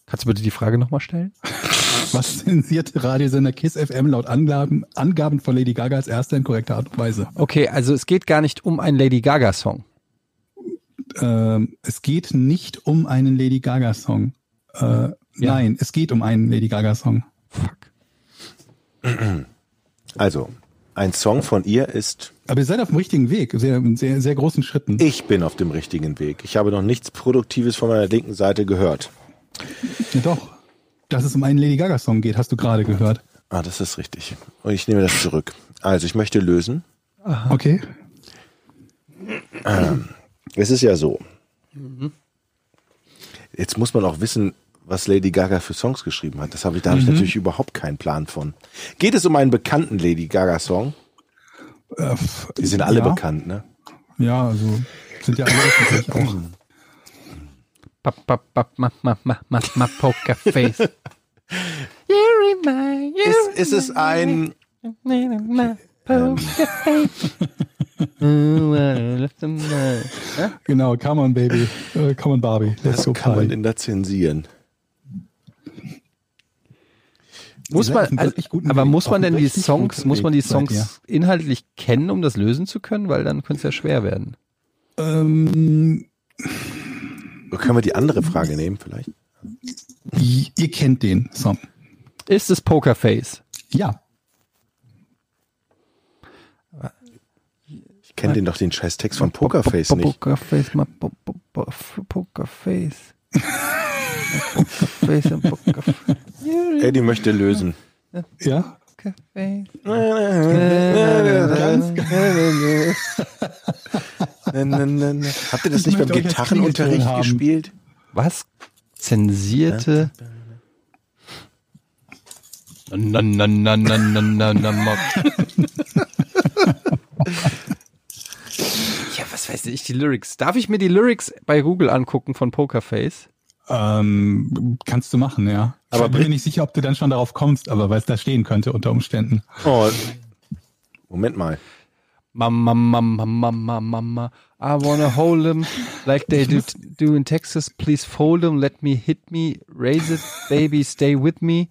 Kannst du bitte die Frage nochmal stellen? Was zensierte Radiosender Kiss FM laut Angaben, Angaben von Lady Gaga als erster in korrekter Art und Weise? Okay, also es geht gar nicht um einen Lady Gaga-Song. Ähm, es geht nicht um einen Lady Gaga Song. Äh, Nein, es geht um einen Lady Gaga Song. Fuck. Also, ein Song von ihr ist Aber ihr seid auf dem richtigen Weg, sehr, sehr, sehr großen Schritten. Ich bin auf dem richtigen Weg. Ich habe noch nichts Produktives von meiner linken Seite gehört. Ja, doch. Dass es um einen Lady Gaga Song geht, hast du gerade gehört. Ah, das ist richtig. Und ich nehme das zurück. Also, ich möchte lösen. Okay. Es ist ja so. Jetzt muss man auch wissen, was Lady Gaga für Songs geschrieben hat. Das habe ich, da habe ich natürlich überhaupt keinen Plan von. Geht es um einen bekannten Lady Gaga Song? Äh, Die sind alle ja. bekannt, ne? Ja, also sind ja alle öffentlich auch. Pa, pa, pa, ma, ma, ma, ma, ma, Poker Face. You're in my, you're Ist, ist es ein, in. Genau, come on, Baby. Äh, come on, Barbie. Let's das go kann man party. denn da zensieren? Muss man, also, aber Weg. muss man denn die Songs, muss man die seid Songs inhaltlich kennen, um das lösen zu können? Weil dann könnte es ja schwer werden. Ähm, Können wir die andere Frage nehmen vielleicht? ihr kennt den Song. Ist es Poker Face? Ja. Ich kenne den doch den scheiß Text von Pokerface nicht. Poker Face, Poker Face. Eddie möchte lösen. Ja. Habt ihr das Ich nicht beim Gitarrenunterricht gespielt? Was? Zensierte? Na, na, na, na, na, na, na. Ja, was weiß ich, die Lyrics. Darf ich mir die Lyrics bei Google angucken von Pokerface? Ähm, kannst du machen, ja. Aber Aber bin mir nicht sicher, ob du dann schon darauf kommst, aber weil es da stehen könnte unter Umständen. Oh. Moment mal. Mama, Mama, Mama, Mama, I wanna hold him like they do, do in Texas. Please fold him, let me hit me, raise it, baby, stay with me.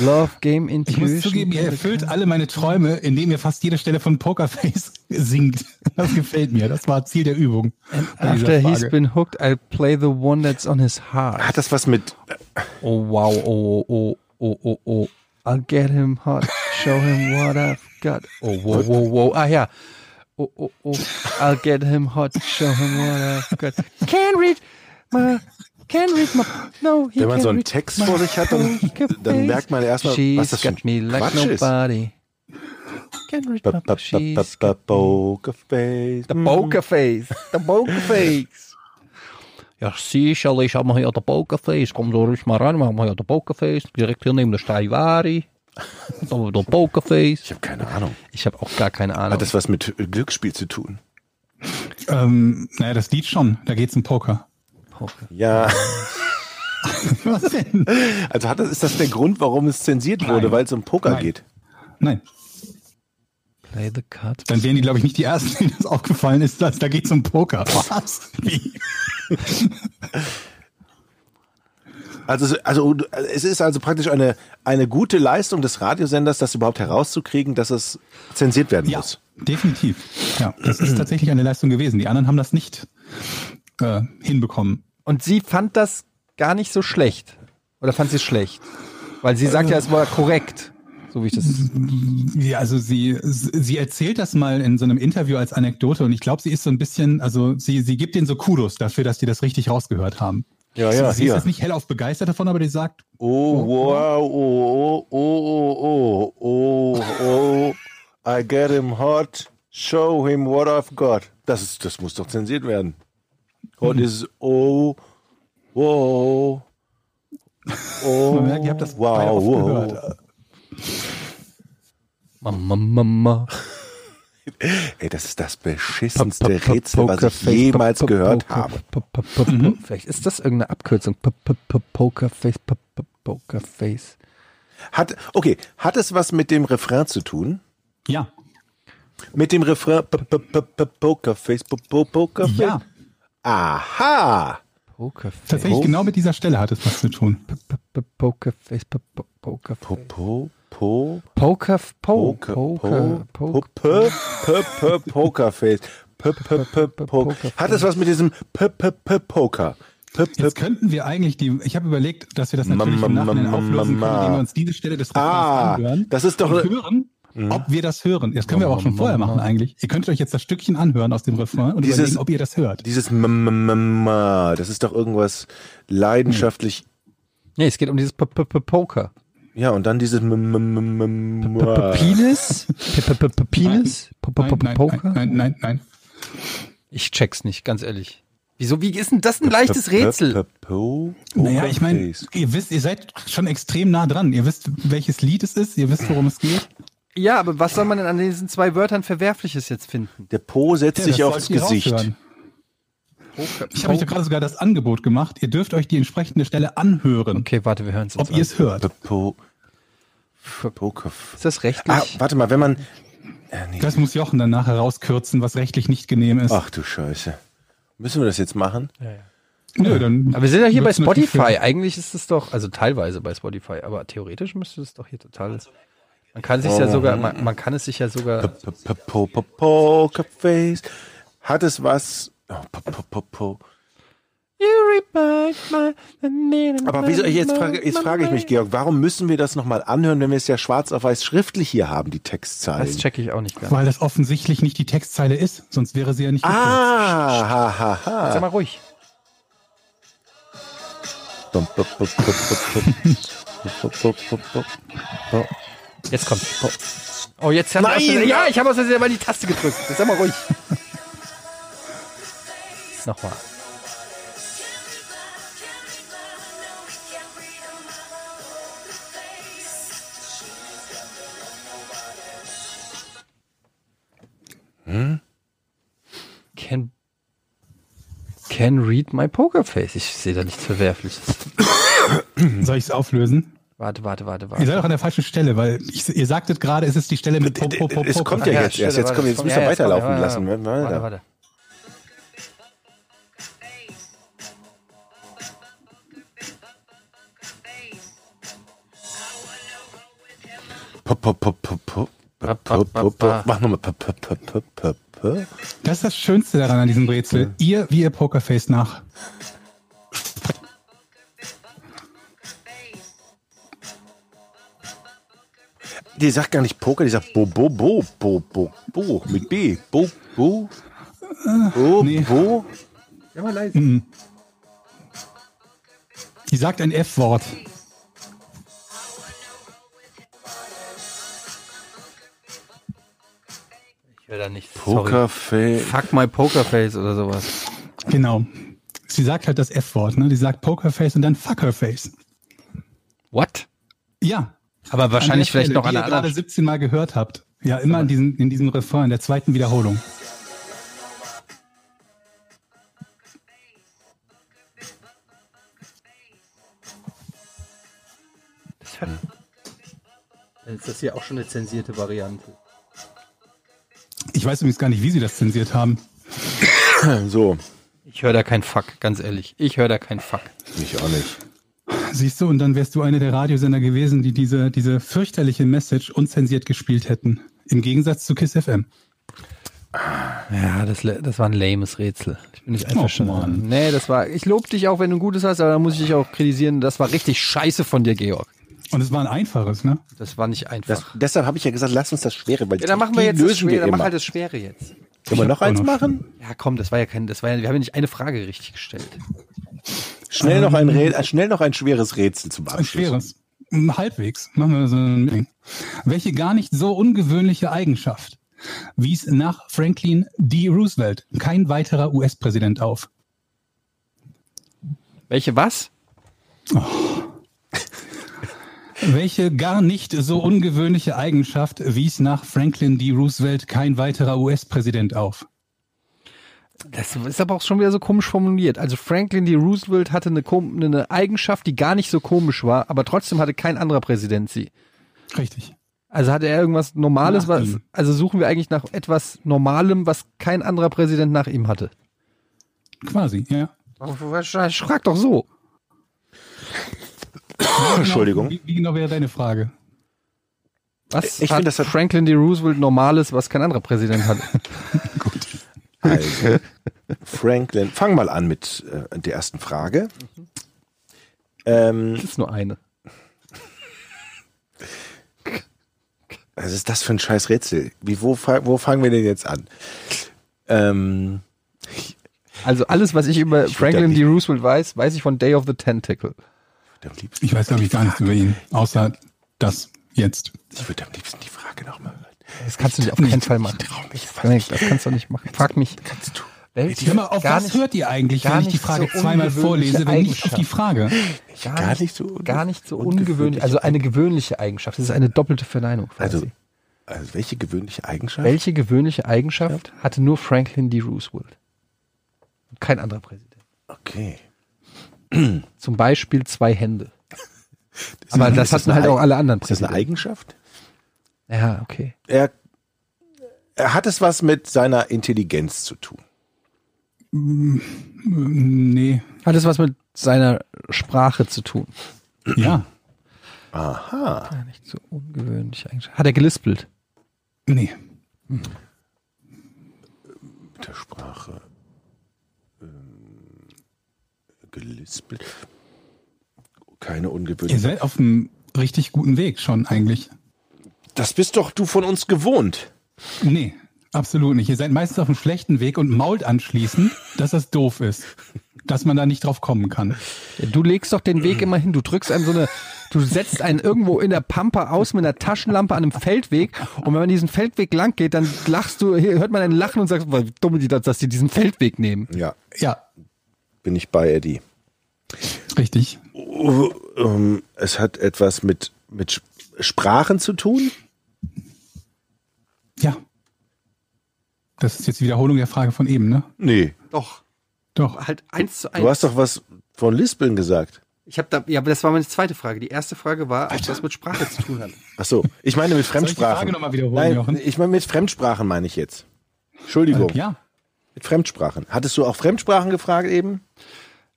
Love, game, Ich intuition. muss zugeben, ihr erfüllt alle meine Träume, indem ihr fast jede Stelle von Pokerface singt. Das gefällt mir. Das war Ziel der Übung. dieser After he's been hooked, I'll play the one that's on his heart. Hat das was mit. Oh wow, oh oh oh oh oh. I'll get him hot, show him what I've got. Oh wow, wow, wow. Ah ja. Oh oh oh. I'll get him hot, show him what I've got. Can't read my, can't read my. No, he Wenn man so einen Text vor sich hat, dann, dann merkt man erstmal, was das für ein like Quatsch ist. nobody. Can't read my she's got Pokerface. The Pokerface. The Pokerface. Ja, sicherlich haben wir hier den Pokerface. Komm so ruhig mal rein, wir haben hier den Pokerface. Direkt hier neben der Stradivari. So, der Pokerface. Ich habe keine Ahnung. Ich habe auch gar keine Ahnung. Hat das was mit Glücksspiel zu tun? Ähm, naja, das Lied schon. Da geht's um Poker. Ja. Was denn? Also hat das, ist das der Grund, warum es zensiert wurde, weil es um Poker Nein. geht? Nein. Play the card. Dann wären die, glaube ich, nicht die Ersten, denen das aufgefallen ist, dass da geht's um Poker. Was? Wie? Also, also es ist also praktisch eine, eine gute Leistung des Radiosenders, das überhaupt herauszukriegen, dass es zensiert werden Ja, muss. definitiv. Ja, das ist tatsächlich eine Leistung gewesen. Die anderen haben das nicht äh, hinbekommen. Und sie fand das gar nicht so schlecht. Oder fand sie es schlecht? Weil sie sagt ja, es war korrekt. So wie ich das. Ja, also sie, sie erzählt das mal in so einem Interview als Anekdote und ich glaube, sie ist so ein bisschen, also sie, sie gibt ihnen so Kudos dafür, dass die das richtig rausgehört haben. Ja, ja, sie ist hier. jetzt nicht hellauf begeistert davon, aber die sagt, Oh, wow, oh, oh, oh, oh, oh, oh, I get him hot, show him what I've got. Das ist, das muss doch zensiert werden. Hot is, oh, wow, oh, man merkt, ihr habt das beide wow, oft wow. gehört. Mama, Mama. Ey, das ist das beschissenste Rätsel, was ich jemals gehört habe. Vielleicht ist das irgendeine Abkürzung. Pokerface, Pokerface. Hat, okay, hat es was mit dem Refrain zu tun? Ja, Mit dem Refrain, Pokerface, Pokerface? ja, Aha! Pokerface. tatsächlich Oh. genau mit dieser Stelle hat es was zu tun. Pokerface, Po, Pokerface. po, po, Poker, po, Poker, Pokerface. Hat es was mit diesem Poker? Jetzt könnten wir eigentlich die, ich habe überlegt, dass wir das natürlich im Nachhinein auflösen können, indem wir uns diese Stelle des Refrains Ah, anhören. das ist doch- und hören, ob wir das hören. Das können wir aber auch schon vorher machen eigentlich. Ihr könnt euch jetzt das Stückchen anhören aus dem Refrain und Dieses- überlegen, ob ihr das hört. dieses m, m, m, m, das ist doch irgendwas leidenschaftlich. Nee, es geht um dieses Poker. Ja, und dann dieses Penis? Penis? Poker? nein, nein, nein. Ich check's nicht, ganz ehrlich. Wieso, wie ist denn das ein leichtes Rätsel? Naja, ich meine, ihr wisst, ihr seid schon extrem nah dran. Ihr wisst, welches Lied es ist, ihr wisst, worum es geht. Ja, aber was soll man denn an diesen zwei Wörtern Verwerfliches jetzt finden? Der Po setzt Ja, sich das aufs Gesicht. Ich habe euch gerade sogar das Angebot gemacht. Ihr dürft euch die entsprechende Stelle anhören, Okay, warte, wir hören es ob ihr es hört. Po. Ist das rechtlich? Ah, warte mal, wenn man. Äh, nee. Das muss Jochen dann nachher rauskürzen, was rechtlich nicht genehm ist. Ach du Scheiße. Müssen wir das jetzt machen? Nö, dann aber wir sind ja hier bei Spotify. Eigentlich ist es doch, also teilweise bei Spotify, aber theoretisch müsste es doch hier total. Man kann sich ja sogar, man, man kann es sich ja sogar. Pokerface. Hat es was. Oh. Aber wieso, jetzt frage, jetzt frage ich mich, Georg, warum müssen wir das nochmal anhören, wenn wir es ja schwarz auf weiß schriftlich hier haben, die Textzeilen? Das checke ich auch nicht ganz. Weil das offensichtlich nicht die Textzeile ist, sonst wäre sie ja nicht ah, ha, ha, ha. Sag mal ruhig. Jetzt kommt. Oh, jetzt hat Nein, Ja, ich habe aus Versehen mal die Taste gedrückt. Jetzt sag mal ruhig. Nochmal. Hm? Can, can read my poker face. Ich sehe da nichts Verwerfliches. Soll ich es auflösen? Warte, warte, warte, warte. Ihr seid doch an der falschen Stelle, weil ich, ihr sagtet gerade, es ist die Stelle mit Pop, Pop, Pop, Es kommt ja jetzt erst. Jetzt, komm, jetzt müsst ihr weiterlaufen lassen. Warte, warte. Pop, pop, pop, pop, pop. Mach nochmal. Das ist das Schönste daran an diesem Rätsel. Ihr, wie ihr Pokerface nach. Die sagt gar nicht Poker, die sagt Bo, Bo, Bo, Bo, Bo, Bo, mit B. Bo, Bo, Bo, nee. Bo. Ja, mal leise. Die sagt ein F-Wort. Ich will da nicht. Pokerface. Fuck my Pokerface oder sowas. Genau. Sie sagt halt das F-Wort, ne? Die sagt Pokerface und dann Fuckerface. What? Ja. Aber wahrscheinlich der vielleicht Stelle, noch an ihr gerade anderen. 17 Mal gehört habt. Ja, immer in diesem, in diesem Refrain, in der zweiten Wiederholung. Dann ist das hier auch schon eine zensierte Variante. Ich weiß übrigens gar nicht, wie sie das zensiert haben. So, Ich höre da kein Fuck, ganz ehrlich. Ich höre da kein Fuck. ich auch nicht. Siehst du, und dann wärst du einer der Radiosender gewesen, die diese, diese fürchterliche Message unzensiert gespielt hätten. Im Gegensatz zu KISS FM. Ja, das, das war ein lames Rätsel. Ich bin nicht Oh, einverstanden. Mann. nee, das war. Ich lobe dich auch, wenn du ein Gutes hast, aber dann muss ich dich auch kritisieren. Das war richtig scheiße von dir, Georg. Und es war ein einfaches, ne? Das war nicht Das, einfach. deshalb habe ich ja gesagt, lass uns das Schwere, weil ja, dann machen wir die jetzt das lösen Schwere. wir Dann mach halt das Schwere jetzt. Können wir noch eins noch machen? Ja, komm, das war ja kein, das war ja, wir haben ja nicht eine Frage richtig gestellt. Schnell noch ein Rä äh, schnell noch ein schweres Rätsel zum Ein Abschluss. schweres. Hm, Halbwegs. Machen wir so ein Ding. Welche gar nicht so ungewöhnliche Eigenschaft wies nach Franklin D. Roosevelt kein weiterer US-Präsident auf? Welche was? Welche gar nicht so ungewöhnliche Eigenschaft wies nach Franklin D. Roosevelt kein weiterer US-Präsident auf? Das ist aber auch schon wieder so komisch formuliert. Also Franklin D. Roosevelt hatte eine, eine Eigenschaft, die gar nicht so komisch war, aber trotzdem hatte kein anderer Präsident sie. Richtig. Also hatte er irgendwas Normales, Nach was, ihm. also suchen wir eigentlich nach etwas Normalem, was kein anderer Präsident nach ihm hatte. Quasi, ja. Frag doch so. Entschuldigung. Wie, wie genau wäre deine Frage? Was Ich hat, find, das hat- Franklin D. Roosevelt Normales, was kein anderer Präsident hatte? Also, Franklin, fang mal an mit äh, der ersten Frage. Ähm, Das ist nur eine. was ist das für ein scheiß Rätsel? Wie, wo, wo fangen wir denn jetzt an? Ähm, Also alles, was ich über Ich Franklin D. Roosevelt weiß, weiß ich von Day of the Tentacle. Ich weiß, glaube ich, gar nichts über ihn, außer das jetzt. ich würde am liebsten die Frage nochmal hören. Das kannst du dir auf keinen Fall machen. Das kannst du nicht machen. Frag mich. Kannst du? Welche, Hör mal, auf was nicht, hört ihr eigentlich, wenn ich die nicht Frage so zweimal vorlese, wenn nicht auf die Frage? gar, Gar nicht, nicht so gar nicht so ungewöhnlich. Also eine gewöhnliche Eigenschaft. Das ist eine doppelte Verneinung. Quasi. Also, also welche gewöhnliche Eigenschaft? Welche gewöhnliche Eigenschaft hatte nur Franklin D. Roosevelt? Und kein anderer Präsident. Okay. Zum Beispiel zwei Hände. Ist Aber das hatten halt auch alle anderen Ist das eine Präsidenten. Eigenschaft? Ja, okay. Er, er hat es was mit seiner Intelligenz zu tun. Nee. Hat es was mit seiner Sprache zu tun? Ja. Aha. Ja, nicht so ungewöhnlich eigentlich. Hat er gelispelt? Nee. Mit der Sprache. Ähm, gelispelt. Keine Ihr ungewöhnliche. seid auf einem richtig guten Weg schon eigentlich. Das bist doch du von uns gewohnt. Nee, absolut nicht. Ihr seid meistens auf einem schlechten Weg und mault anschließend, dass das doof ist. Dass man da nicht drauf kommen kann. Du legst doch den Weg immer hin. Du drückst einen so eine, du setzt einen irgendwo in der Pampa aus mit einer Taschenlampe an einem Feldweg. Und wenn man diesen Feldweg lang geht, dann lachst du, hier hört man ein Lachen und sagst, wie dumm die das, dass die diesen Feldweg nehmen. Ja, Ja, bin ich bei Eddie. richtig. Oh, ähm, es hat etwas mit, mit Sprachen zu tun. Das ist jetzt die Wiederholung der Frage von eben, ne? Nee. Doch. Doch. Halt eins zu Du hast doch was von Lispeln gesagt. Ich habe da, ja, aber das war meine zweite Frage. Die erste Frage war, ob das mit Sprache zu tun hat. Ach so. Ich meine mit Soll ich die Fremdsprachen. Frage nochmal wiederholen, Nein, Jochen? ich meine mit Fremdsprachen meine ich jetzt. Entschuldigung. Ja. Mit Fremdsprachen. Hattest du auch Fremdsprachen gefragt eben?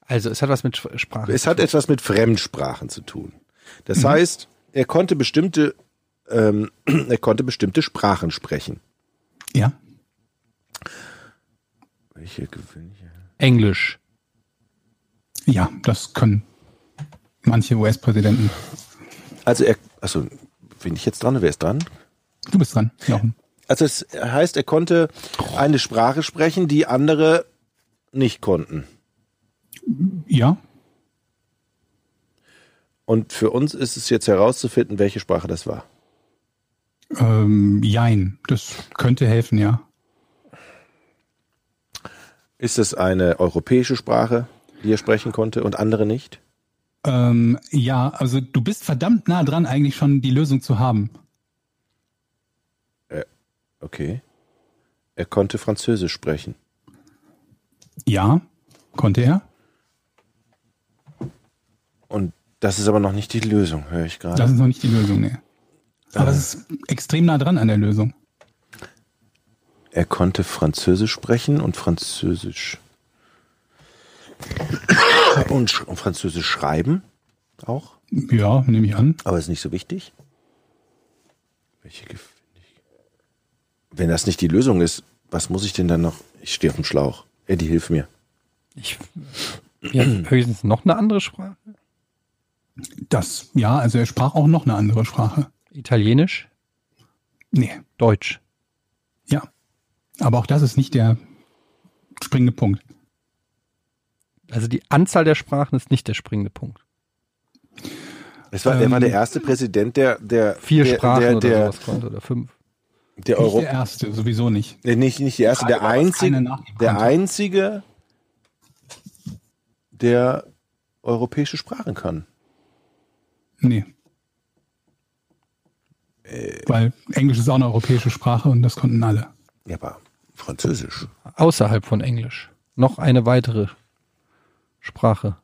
Also, es hat was mit Sch- Sprache. Es hat etwas mit Fremdsprachen zu tun. Das heißt, er konnte bestimmte, ähm, er konnte bestimmte Sprachen sprechen. Ja. Welche gewöhnliche? Englisch. Ja, das können manche US-Präsidenten. Also er, also bin ich jetzt dran? Wer ist dran? Du bist dran, Jochen. Also es heißt, er konnte eine Sprache sprechen, die andere nicht konnten. Ja. Und für uns ist es jetzt herauszufinden, welche Sprache das war. Ähm, jein. Das könnte helfen, ja. Ist es eine europäische Sprache, die er sprechen konnte und andere nicht? Ähm, ja, also du bist verdammt nah dran, eigentlich schon die Lösung zu haben. Okay. Er konnte Französisch sprechen. Ja, konnte er. Und das ist aber noch nicht die Lösung, höre ich Das gerade. ist noch nicht die Lösung, nee. Aber es ist extrem nah dran an der Lösung. Er konnte Französisch sprechen und Französisch und, sch und Französisch schreiben auch, Ja, nehme ich an. aber ist nicht so wichtig. Welche Wenn das nicht die Lösung ist, was muss ich denn dann noch? Ich stehe auf dem Schlauch. Eddie, hilf mir. Ich, ja, höchstens noch eine andere Sprache. Das, ja, also er sprach auch noch eine andere Sprache. Italienisch? Nee, Deutsch. ja. Aber auch das ist nicht der springende Punkt. Also die Anzahl der Sprachen ist nicht der springende Punkt. Es war, er war der Ähm, erste Präsident, der, der, Vier der, Sprachen der, oder der, sowas konnte oder fünf. der Nicht Euro, der erste, sowieso nicht. Nee, nicht, nicht der erste, der einzige, der einzige, der europäische Sprachen kann. Nee. Weil Englisch ist auch eine europäische Sprache und das konnten alle. Ja, aber Französisch. Außerhalb von Englisch. Noch eine weitere Sprache.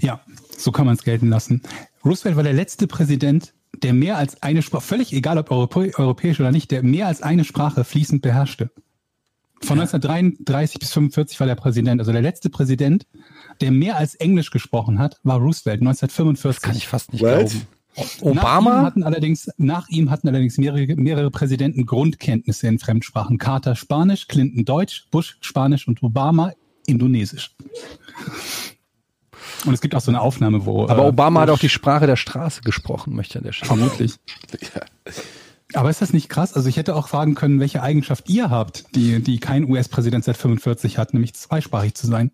Ja, so kann man es gelten lassen. Roosevelt war der letzte Präsident, der mehr als eine Sprache, völlig egal ob Europä europäisch oder nicht, der mehr als eine Sprache fließend beherrschte. Von 1933 bis 45 war der Präsident. Also der letzte Präsident, der mehr als Englisch gesprochen hat, war Roosevelt 1945. Das kann ich fast nicht What? glauben. Nach ihm Obama? hatten allerdings, nach ihm hatten allerdings mehrere, mehrere Präsidenten Grundkenntnisse in Fremdsprachen. Carter Spanisch, Clinton Deutsch, Bush Spanisch und Obama Indonesisch. Und es gibt auch so eine Aufnahme, wo. Aber äh, Obama hat Bush- auch die Sprache der Straße gesprochen, möchte ich an der Stelle. Vermutlich. Aber ist das nicht krass? Also ich hätte auch fragen können, welche Eigenschaft ihr habt, die, die kein US-Präsident seit 45 hat, nämlich zweisprachig zu sein.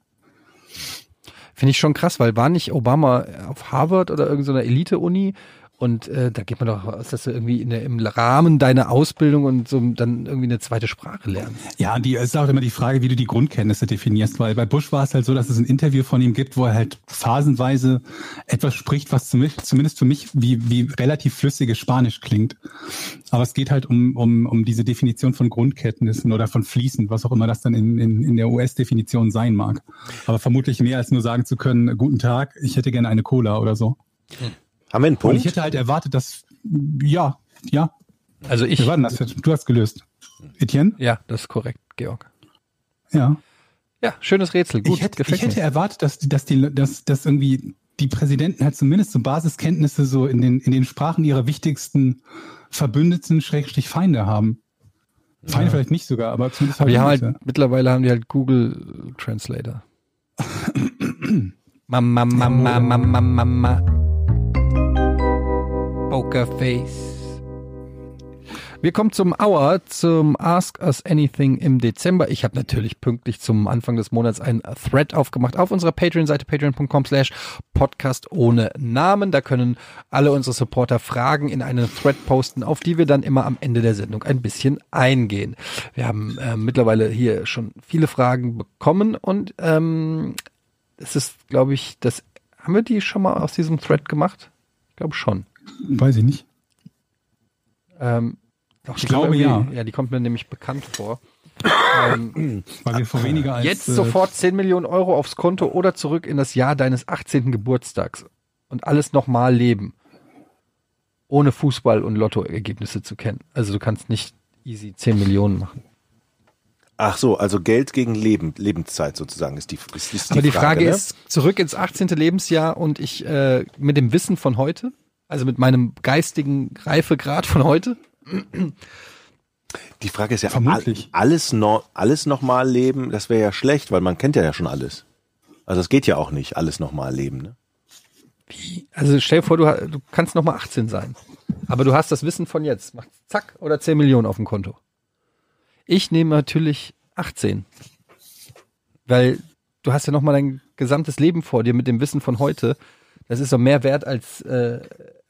Finde ich schon krass, weil war nicht Obama auf Harvard oder irgendeiner Elite-Uni und äh, da geht man doch aus, dass du irgendwie der, im Rahmen deiner Ausbildung und so dann irgendwie eine zweite Sprache lernst. Ja, die es ist auch immer die Frage, wie du die Grundkenntnisse definierst, weil bei Bush war es halt so, dass es ein Interview von ihm gibt, wo er halt phasenweise etwas spricht, was zumindest, zumindest für mich wie, wie relativ flüssiges Spanisch klingt. Aber es geht halt um, um, um diese Definition von Grundkenntnissen oder von fließend, was auch immer das dann in, in, in der US-Definition sein mag. Aber vermutlich mehr als nur sagen zu können, guten Tag, ich hätte gerne eine Cola oder so. Haben wir einen Und Punkt? ich hätte halt erwartet, dass, ja, ja, Also ich, wir warten das jetzt. Du hast gelöst. Etienne? ja, das ist korrekt, Georg. Ja. Ja, schönes Rätsel, gut, ich hätte, ich hätte erwartet, dass, die- dass, die, dass, dass irgendwie die Präsidenten halt zumindest so Basiskenntnisse so in den, in den Sprachen ihrer wichtigsten Verbündeten, Schrägstrich Feinde haben. Feinde vielleicht nicht sogar, aber zumindest Aber die haben halt, mittlerweile haben die halt Google Translator. Mama, Mama, Mama, Mama. Pokerface. Wir kommen zum Hour, zum Ask Us Anything im Dezember. Ich habe natürlich pünktlich zum Anfang des Monats einen Thread aufgemacht auf unserer Patreon-Seite patreon.com slash podcast ohne Namen. Da können alle unsere Supporter Fragen in einen Thread posten, auf die wir dann immer am Ende der Sendung ein bisschen eingehen. Wir haben äh, mittlerweile hier schon viele Fragen bekommen und ähm, es ist, glaube ich, das haben wir die schon mal aus diesem Thread gemacht? Ich glaube schon. Weiß ich nicht. Ähm, doch, Ich die kommt glaube, irgendwie- Ja, die kommt mir nämlich bekannt vor. ähm, Weil wir vor weniger als. jetzt äh, sofort 10 Millionen Euro aufs Konto oder zurück in das Jahr deines 18. Geburtstags und alles nochmal leben. Ohne Fußball- und Lottoergebnisse zu kennen. Also du kannst nicht easy 10 Millionen machen. Ach so, also Geld gegen Leben, Lebenszeit sozusagen ist die, ist, ist Aber die Frage, ne? ist, zurück ins 18. Lebensjahr und ich äh, mit dem Wissen von heute, also mit meinem geistigen Reifegrad von heute, Die Frage ist ja, Vermutlich. all- alles, no, alles nochmal leben, das wäre ja schlecht, weil man kennt ja, ja schon alles. Also es geht ja auch nicht, alles nochmal leben. Ne? Also stell dir vor, du, du kannst noch mal 18 sein. Aber du hast das Wissen von jetzt. Mach zack oder 10 Millionen auf dem Konto. Ich nehme natürlich 18. Weil du hast ja noch mal dein gesamtes Leben vor dir mit dem Wissen von heute. Das ist doch mehr wert als, äh,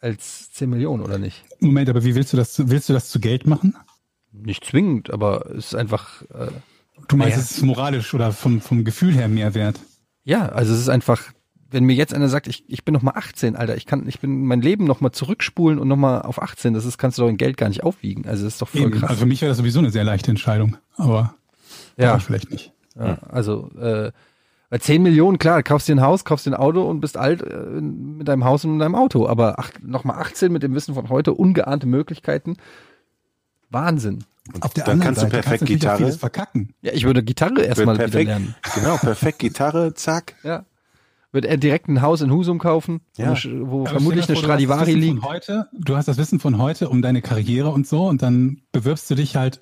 als 10 Millionen, oder nicht? Moment, aber wie willst du das? Willst du das zu Geld machen? Nicht zwingend, aber es ist einfach, äh, Du meinst, Naja. es ist moralisch oder vom, vom Gefühl her mehr wert? ja, also es ist einfach, wenn mir jetzt einer sagt, ich, ich bin noch mal 18, Alter, ich kann, ich bin mein Leben noch mal zurückspulen und noch mal auf 18, das ist, kannst du doch in Geld gar nicht aufwiegen. Also das ist doch voll Eben. krass. Also für mich wäre das sowieso eine sehr leichte Entscheidung, aber ja. ja. vielleicht nicht. Ja, also äh, bei 10 Millionen, klar, kaufst dir ein Haus, kaufst dir ein Auto und bist alt äh, mit deinem Haus und mit deinem Auto. Aber ach, nochmal 18 mit dem Wissen von heute, ungeahnte Möglichkeiten. Wahnsinn. Auf der dann anderen kannst du Seite perfekt kannst du natürlich auch Gitarre. vieles verkacken. Ja, ich würde Gitarre erstmal wieder perfekt, lernen. genau, perfekt Gitarre, zack. Ja. Würde er direkt ein Haus in Husum kaufen, Ja. wo, wo vermutlich eine vor, Stradivari liegt. Heute, du hast das Wissen von heute um deine Karriere und so und dann bewirbst du dich halt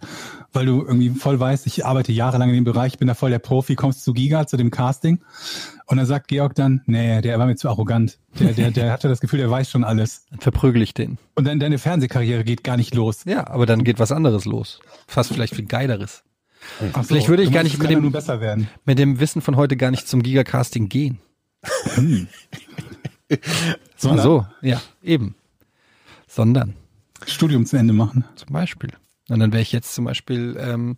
weil du irgendwie voll weißt, ich arbeite jahrelang in dem Bereich, bin da voll der Profi, kommst zu Giga, zu dem Casting. Und dann sagt Georg dann, nee, der war mir zu arrogant. Der, der, der hatte das Gefühl, der weiß schon alles. Dann verprügel ich den. Und dann deine Fernsehkarriere geht gar nicht los. Ja, aber dann geht was anderes los. Fast vielleicht viel geileres. Ach so, Vielleicht würde ich gar nicht mit dem- nur besser werden. Mit dem Wissen von heute gar nicht zum Gigacasting gehen. Sondern Ach so, ja, eben. Sondern Studium zu Ende machen. zum Beispiel. Und dann wäre ich jetzt zum Beispiel, ähm,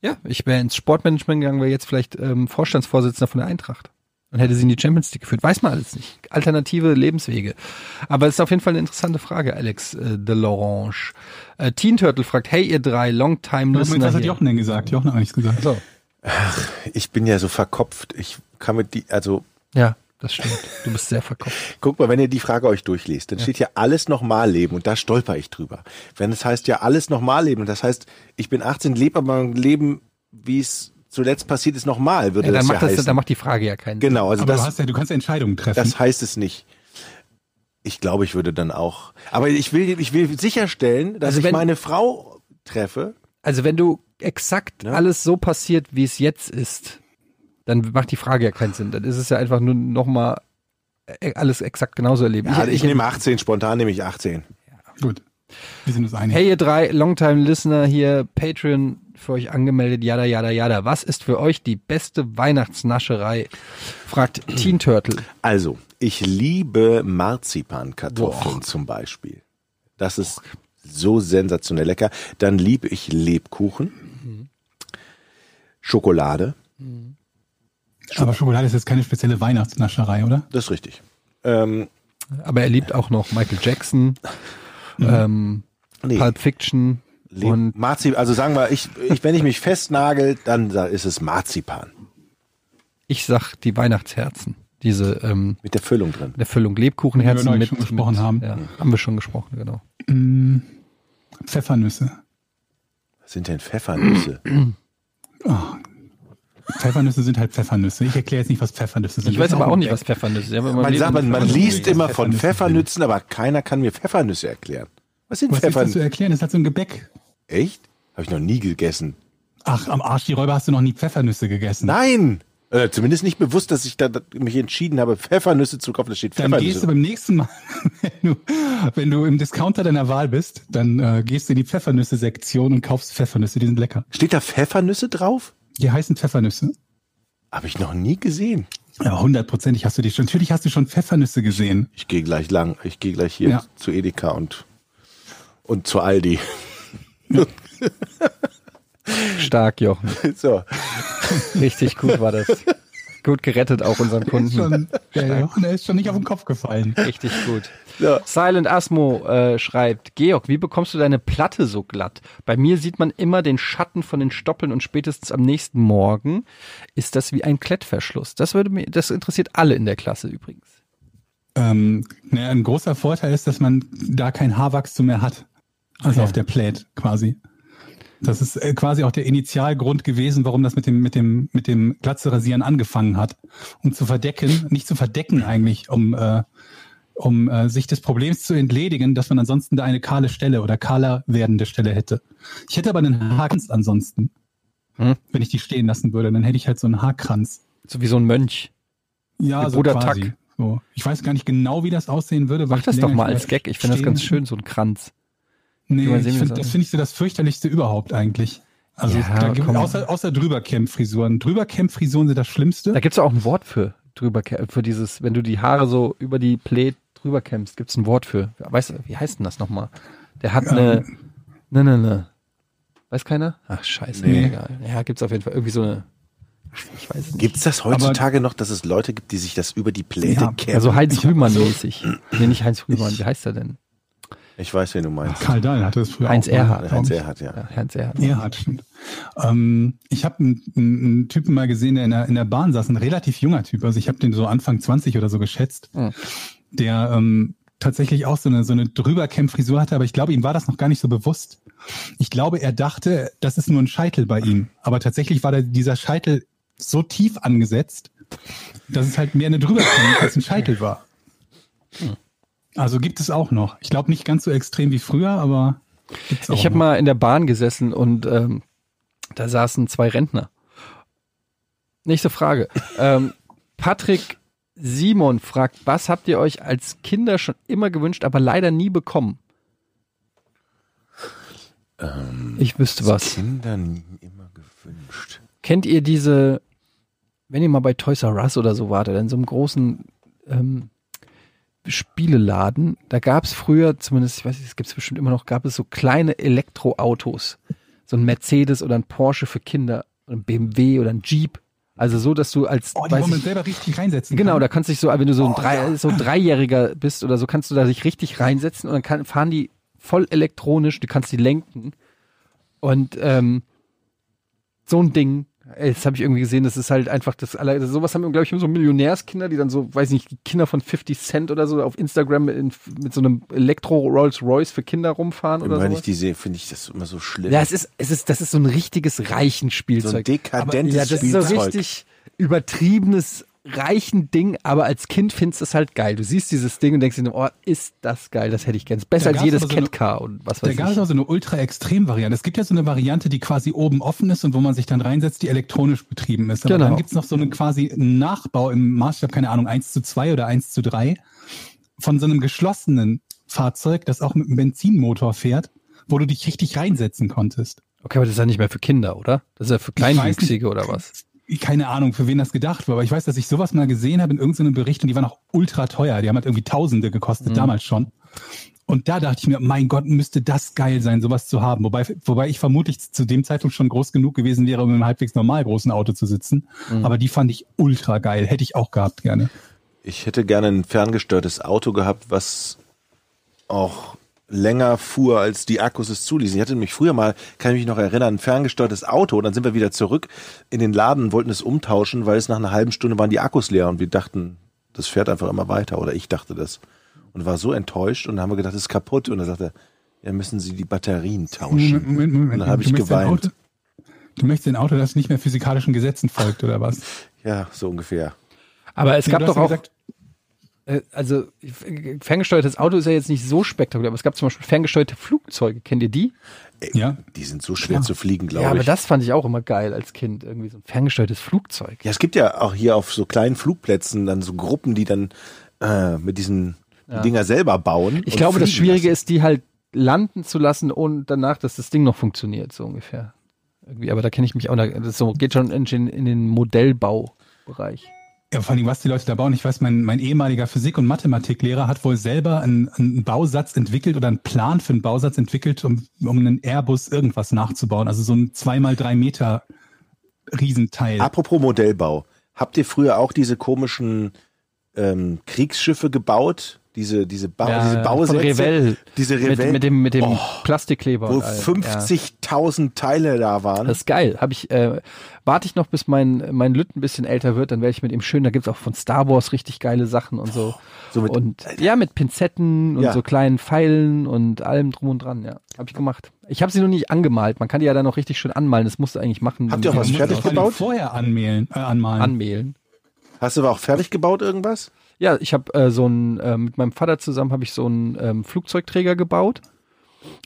ja, ich wäre ins Sportmanagement gegangen, wäre jetzt vielleicht ähm, Vorstandsvorsitzender von der Eintracht. Dann hätte sie in die Champions League geführt. Weiß man alles nicht. Alternative Lebenswege. Aber es ist auf jeden Fall eine interessante Frage, Alex äh, de Lorange. Äh, Teen Turtle fragt, hey ihr drei, long time Moment, listener was hat. Jochen denn gesagt? Jochen hat auch nichts gesagt. So, Ich bin ja so verkopft. Ich kann mit die, also ja, das stimmt. Du bist sehr verkopft. Guck mal, wenn ihr die Frage euch durchliest, dann steht ja alles nochmal leben und da stolper ich drüber. Wenn es heißt ja alles nochmal leben, das heißt, ich bin 18, lebe aber ein Leben, wie es zuletzt passiert ist, nochmal, würde Ja, dann, das ja macht das, heißen. dann macht die Frage ja keinen Sinn. genau, also Aber du, das, hast ja, du kannst ja Entscheidungen treffen. das heißt es nicht. Ich glaube, ich würde dann auch. Aber ich will, ich will sicherstellen, dass Also ich wenn- meine Frau treffe. Also wenn du exakt Ja. alles so passiert, wie es jetzt ist, dann macht die Frage ja keinen Sinn. Dann ist es ja einfach nur nochmal alles exakt genauso erleben. Ja, ich, nehme 18, spontan nehme ich 18. Gut. Wir sind uns einig. Hey ihr drei Longtime Listener hier, Patreon für euch angemeldet, jada jada jada. Was ist für euch die beste Weihnachtsnascherei? Fragt Teen Turtle. Also, ich liebe Marzipankartoffeln zum Beispiel. Das ist so sensationell lecker. Dann liebe ich Lebkuchen. Schokolade, Aber Schokolade ist jetzt keine spezielle Weihnachtsnascherei, oder? das ist richtig. Ähm, Aber er liebt auch noch Michael Jackson, ähm, nee, Pulp Fiction Leb- und Marzipan, also sagen wir, ich, ich, wenn ich mich festnagel, dann da ist es Marzipan. ich sag die Weihnachtsherzen. Diese ähm, Mit der Füllung drin. der Füllung Lebkuchenherzen wir mit, schon gesprochen mit, haben. Ja, haben wir schon gesprochen, genau. Mm, Pfeffernüsse. Was sind denn Pfeffernüsse? Pfeffernüsse sind halt Pfeffernüsse. Ich erkläre jetzt nicht, was Pfeffernüsse sind. Ich weiß ist aber auch nicht, was Pfeffernüsse sind. Man sagt, man, man Pfeffernüsse liest immer von Pfeffernüsse Pfeffernüssen, aber keiner kann mir Pfeffernüsse erklären. Was sind Was willst du dazu Pfeffernüsse? erklären? Das hat so ein Gebäck. Echt? Habe ich noch nie gegessen. Ach, am Arsch die Räuber hast du noch nie Pfeffernüsse gegessen. Nein! Äh, zumindest nicht bewusst, dass ich da da mich entschieden habe, Pfeffernüsse zu kaufen. Da steht Dann gehst du Pfeffernüsse. beim nächsten Mal, wenn du, wenn du im Discounter deiner Wahl bist, dann äh, gehst du in die Pfeffernüsse-Sektion und kaufst Pfeffernüsse, die sind lecker. Steht da Pfeffernüsse drauf? Die heißen Pfeffernüsse. Habe ich noch nie gesehen. Ja, hundertprozentig hast du die schon. Natürlich hast du schon Pfeffernüsse gesehen. Ich gehe gleich lang. Ich gehe gleich hier Ja. zu Edeka und und zu Aldi. Stark, Jochen. so. Richtig gut war das. Gut gerettet auch unseren Ist Kunden. schon, der, Jochen, der ist schon nicht auf den Kopf gefallen. Richtig gut. Ja. Silent Asmo äh, schreibt, Georg, wie bekommst du deine Platte so glatt? Bei mir sieht man immer den Schatten von den Stoppeln und spätestens am nächsten Morgen ist das wie ein Klettverschluss. Das würde mir, das interessiert alle in der Klasse übrigens. Ähm, naja, ein großer Vorteil ist, dass man da kein Haarwachstum mehr hat. Also Okay. auf der Plate quasi. Das ist äh, quasi auch der Initialgrund gewesen, warum das mit dem, mit dem, mit dem Glatze rasieren angefangen hat. Um zu verdecken, nicht zu verdecken eigentlich, um, äh, um äh, sich des Problems zu entledigen, dass man ansonsten da eine kahle Stelle oder kahler werdende Stelle hätte. Ich hätte aber einen Haarkranz ansonsten. Hm? Wenn ich die stehen lassen würde, dann hätte ich halt so einen Haarkranz. So wie so ein Mönch. Ja, so Bruder quasi. Tack. So. Ich weiß gar nicht genau, wie das aussehen würde. Mach das doch mal als Gag. Ich finde das ganz schön, so ein Kranz. Nee, sehen, ich find, das finde ich so das fürchterlichste überhaupt eigentlich. Also Ja, da gibt, außer, außer Drüberkämm-Frisuren. Drüberkämm-Frisuren sind das Schlimmste. Da gibt's ja auch ein Wort für drüber, für dieses, wenn du die Haare so über die Plate drüber kämmst, gibt's ein Wort für. Weißt du, wie heißt denn das nochmal? Der hat eine, ne, ne, ne. Weiß keiner? Ach, scheiße, Nee. egal. Ja, gibt's auf jeden Fall irgendwie so eine, ich weiß es nicht. Gibt's das heutzutage noch, dass es Leute gibt, die sich das über die Pläte Ja, kämmen? Also Heinz Ich hab- Rühmann also- mäßig. Nee, nicht Heinz Rühmann, wie heißt er denn? ich weiß, wen du meinst. Karl Dahl hatte das früher Heinz auch mal, Erhardt. glaub Heinz ich. Erhardt, ja. Ja, Heinz. Erhardt, stimmt. Ähm, ich habe einen, einen Typen mal gesehen, der in der, in der Bahn saß, ein relativ junger Typ. Also ich habe den so Anfang 20 oder so geschätzt, Hm. Der ähm, tatsächlich auch so eine, so eine Drüberkämm-Frisur hatte, aber ich glaube, ihm war das noch gar nicht so bewusst. Ich glaube, er dachte, das ist nur ein Scheitel bei ihm. Aber tatsächlich war da dieser Scheitel so tief angesetzt, dass es halt mehr eine Drüberkämm als ein Scheitel war. Also gibt es auch noch. Ich glaube nicht ganz so extrem wie früher, aber gibt's auch Ich habe mal in der Bahn gesessen und ähm, Da saßen zwei Rentner. Nächste Frage. ähm, Patrick Simon fragt, was habt ihr euch als Kinder schon immer gewünscht, aber leider nie bekommen? ich wüsste was. Kinder nie immer gewünscht. Kennt ihr diese, wenn ihr mal bei Toys R Us oder so wartet, in so einem großen ähm, Spieleladen, da gab es früher, zumindest, ich weiß nicht, das gibt es bestimmt immer noch, gab es so kleine Elektroautos. So ein Mercedes oder ein Porsche für Kinder, ein BMW oder ein Jeep. Also so, dass du als, Oh, die, weiß ich, selber richtig reinsetzen Genau, kann. da kannst du dich so, wenn du so ein Oh, drei, ja. so Dreijähriger bist oder so, kannst du da dich richtig reinsetzen und dann kann, fahren die voll elektronisch, du kannst die lenken. Und ähm, so ein Ding, das habe ich irgendwie gesehen, das ist halt einfach das aller, das, sowas haben glaube ich so Millionärskinder, die dann so, weiß nicht, die Kinder von 50 Cent oder so auf Instagram in, mit so einem Elektro Rolls Royce für Kinder rumfahren oder Immer wenn so. ich die sehe, finde ich das immer so schlimm. Ja, es ist, es ist, das ist so ein richtiges reichen so ein dekadentes ja, das ist Spielzeug. so richtig übertriebenes reichen Ding, aber als Kind findest du es halt geil. Du siehst dieses Ding und denkst dir, oh, ist das geil, das hätte ich gern. Besser Da als jedes so eine- Catcar und was Da weiß gab es ich. auch so eine ultra-extrem-Variante. Es gibt ja so eine Variante, die quasi oben offen ist und wo man sich dann reinsetzt, die elektronisch betrieben ist. Aber Genau. dann gibt's noch so einen quasi Nachbau im Maßstab, keine Ahnung, 1 zu 2 oder 1 zu 3 von so einem geschlossenen Fahrzeug, das auch mit einem Benzinmotor fährt, wo du dich richtig reinsetzen konntest. Okay, aber das ist ja nicht mehr für Kinder, oder? Das ist ja für Kleinwüchsige oder was? Keine Ahnung, für wen das gedacht war, aber ich weiß, dass ich sowas mal gesehen habe in irgendeinem Bericht und die waren auch ultra teuer. Die haben halt irgendwie Tausende gekostet, Mhm. damals schon. Und da dachte ich mir, mein Gott, müsste das geil sein, sowas zu haben. Wobei, wobei ich vermutlich zu dem Zeitpunkt schon groß genug gewesen wäre, um in einem halbwegs normal großen Auto zu sitzen. Mhm. Aber die fand ich ultra geil. Hätte ich auch gehabt gerne. Ich hätte gerne ein ferngesteuertes Auto gehabt, was auch länger fuhr, als die Akkus es zuließen. Ich hatte nämlich früher mal, kann ich mich noch erinnern, ein ferngesteuertes Auto und dann sind wir wieder zurück in den Laden und wollten es umtauschen, weil es nach einer halben Stunde waren die Akkus leer und wir dachten, das fährt einfach immer weiter oder ich dachte das und war so enttäuscht und dann haben wir gedacht, es ist kaputt und dann sagte er, ja, müssen Sie die Batterien tauschen. Moment, Moment, Und dann habe Du ich möchtest ein geweint. Auto, du möchtest ein Auto, das nicht mehr physikalischen Gesetzen folgt, oder was? Ja, so ungefähr. Aber es Nee, gab doch auch, gesagt- also f- ferngesteuertes Auto ist ja jetzt nicht so spektakulär, aber es gab zum Beispiel ferngesteuerte Flugzeuge. Kennt ihr die? Ja. Die sind so schwer zu fliegen, Ja, glaube aber ich. das fand ich auch immer geil als Kind. Irgendwie so ein ferngesteuertes Flugzeug. Ja, es gibt ja auch hier auf so kleinen Flugplätzen dann so Gruppen, die dann äh, mit diesen die Dinger selber bauen. Ich glaube, das Schwierige lassen. ist, die halt landen zu lassen und danach, dass das Ding noch funktioniert, so ungefähr. Irgendwie, aber da kenne ich mich auch, da- das so, geht schon in, in den Modellbaubereich. Ja, vor allem, was die Leute da bauen. Ich weiß, mein, mein ehemaliger Physik- und Mathematiklehrer hat wohl selber einen, einen Bausatz entwickelt oder einen Plan für einen Bausatz entwickelt, um, um einen Airbus irgendwas nachzubauen. Also so ein zwei mal drei Meter Riesenteil. Apropos Modellbau. Habt ihr früher auch diese komischen ähm, Kriegsschiffe gebaut? Diese, diese, Bau, Ja, diese von Bausätze? Revell. Diese Mit, Revell, mit dem, mit dem Oh, Plastikkleber. wo und all- ja. 50.000 Teile da waren. Das ist geil. Hab ich, äh, warte ich noch, bis mein, mein Lütt ein bisschen älter wird, dann werde ich mit ihm schön, da gibt's auch von Star Wars richtig geile Sachen und so. so mit- und ja, mit Pinzetten und Ja. so kleinen Pfeilen und allem drum und dran, ja. Hab ich gemacht. Ich habe sie noch nicht angemalt. Man kann die ja dann noch richtig schön anmalen. Das musst du eigentlich machen. Habt ihr auch was fertig gebaut? Vorher anmailen, äh, anmalen. Anmehlen. Hast du aber auch fertig gebaut irgendwas? Ja, ich habe äh, so ein, äh, mit meinem Vater zusammen habe ich so einen ähm, Flugzeugträger gebaut.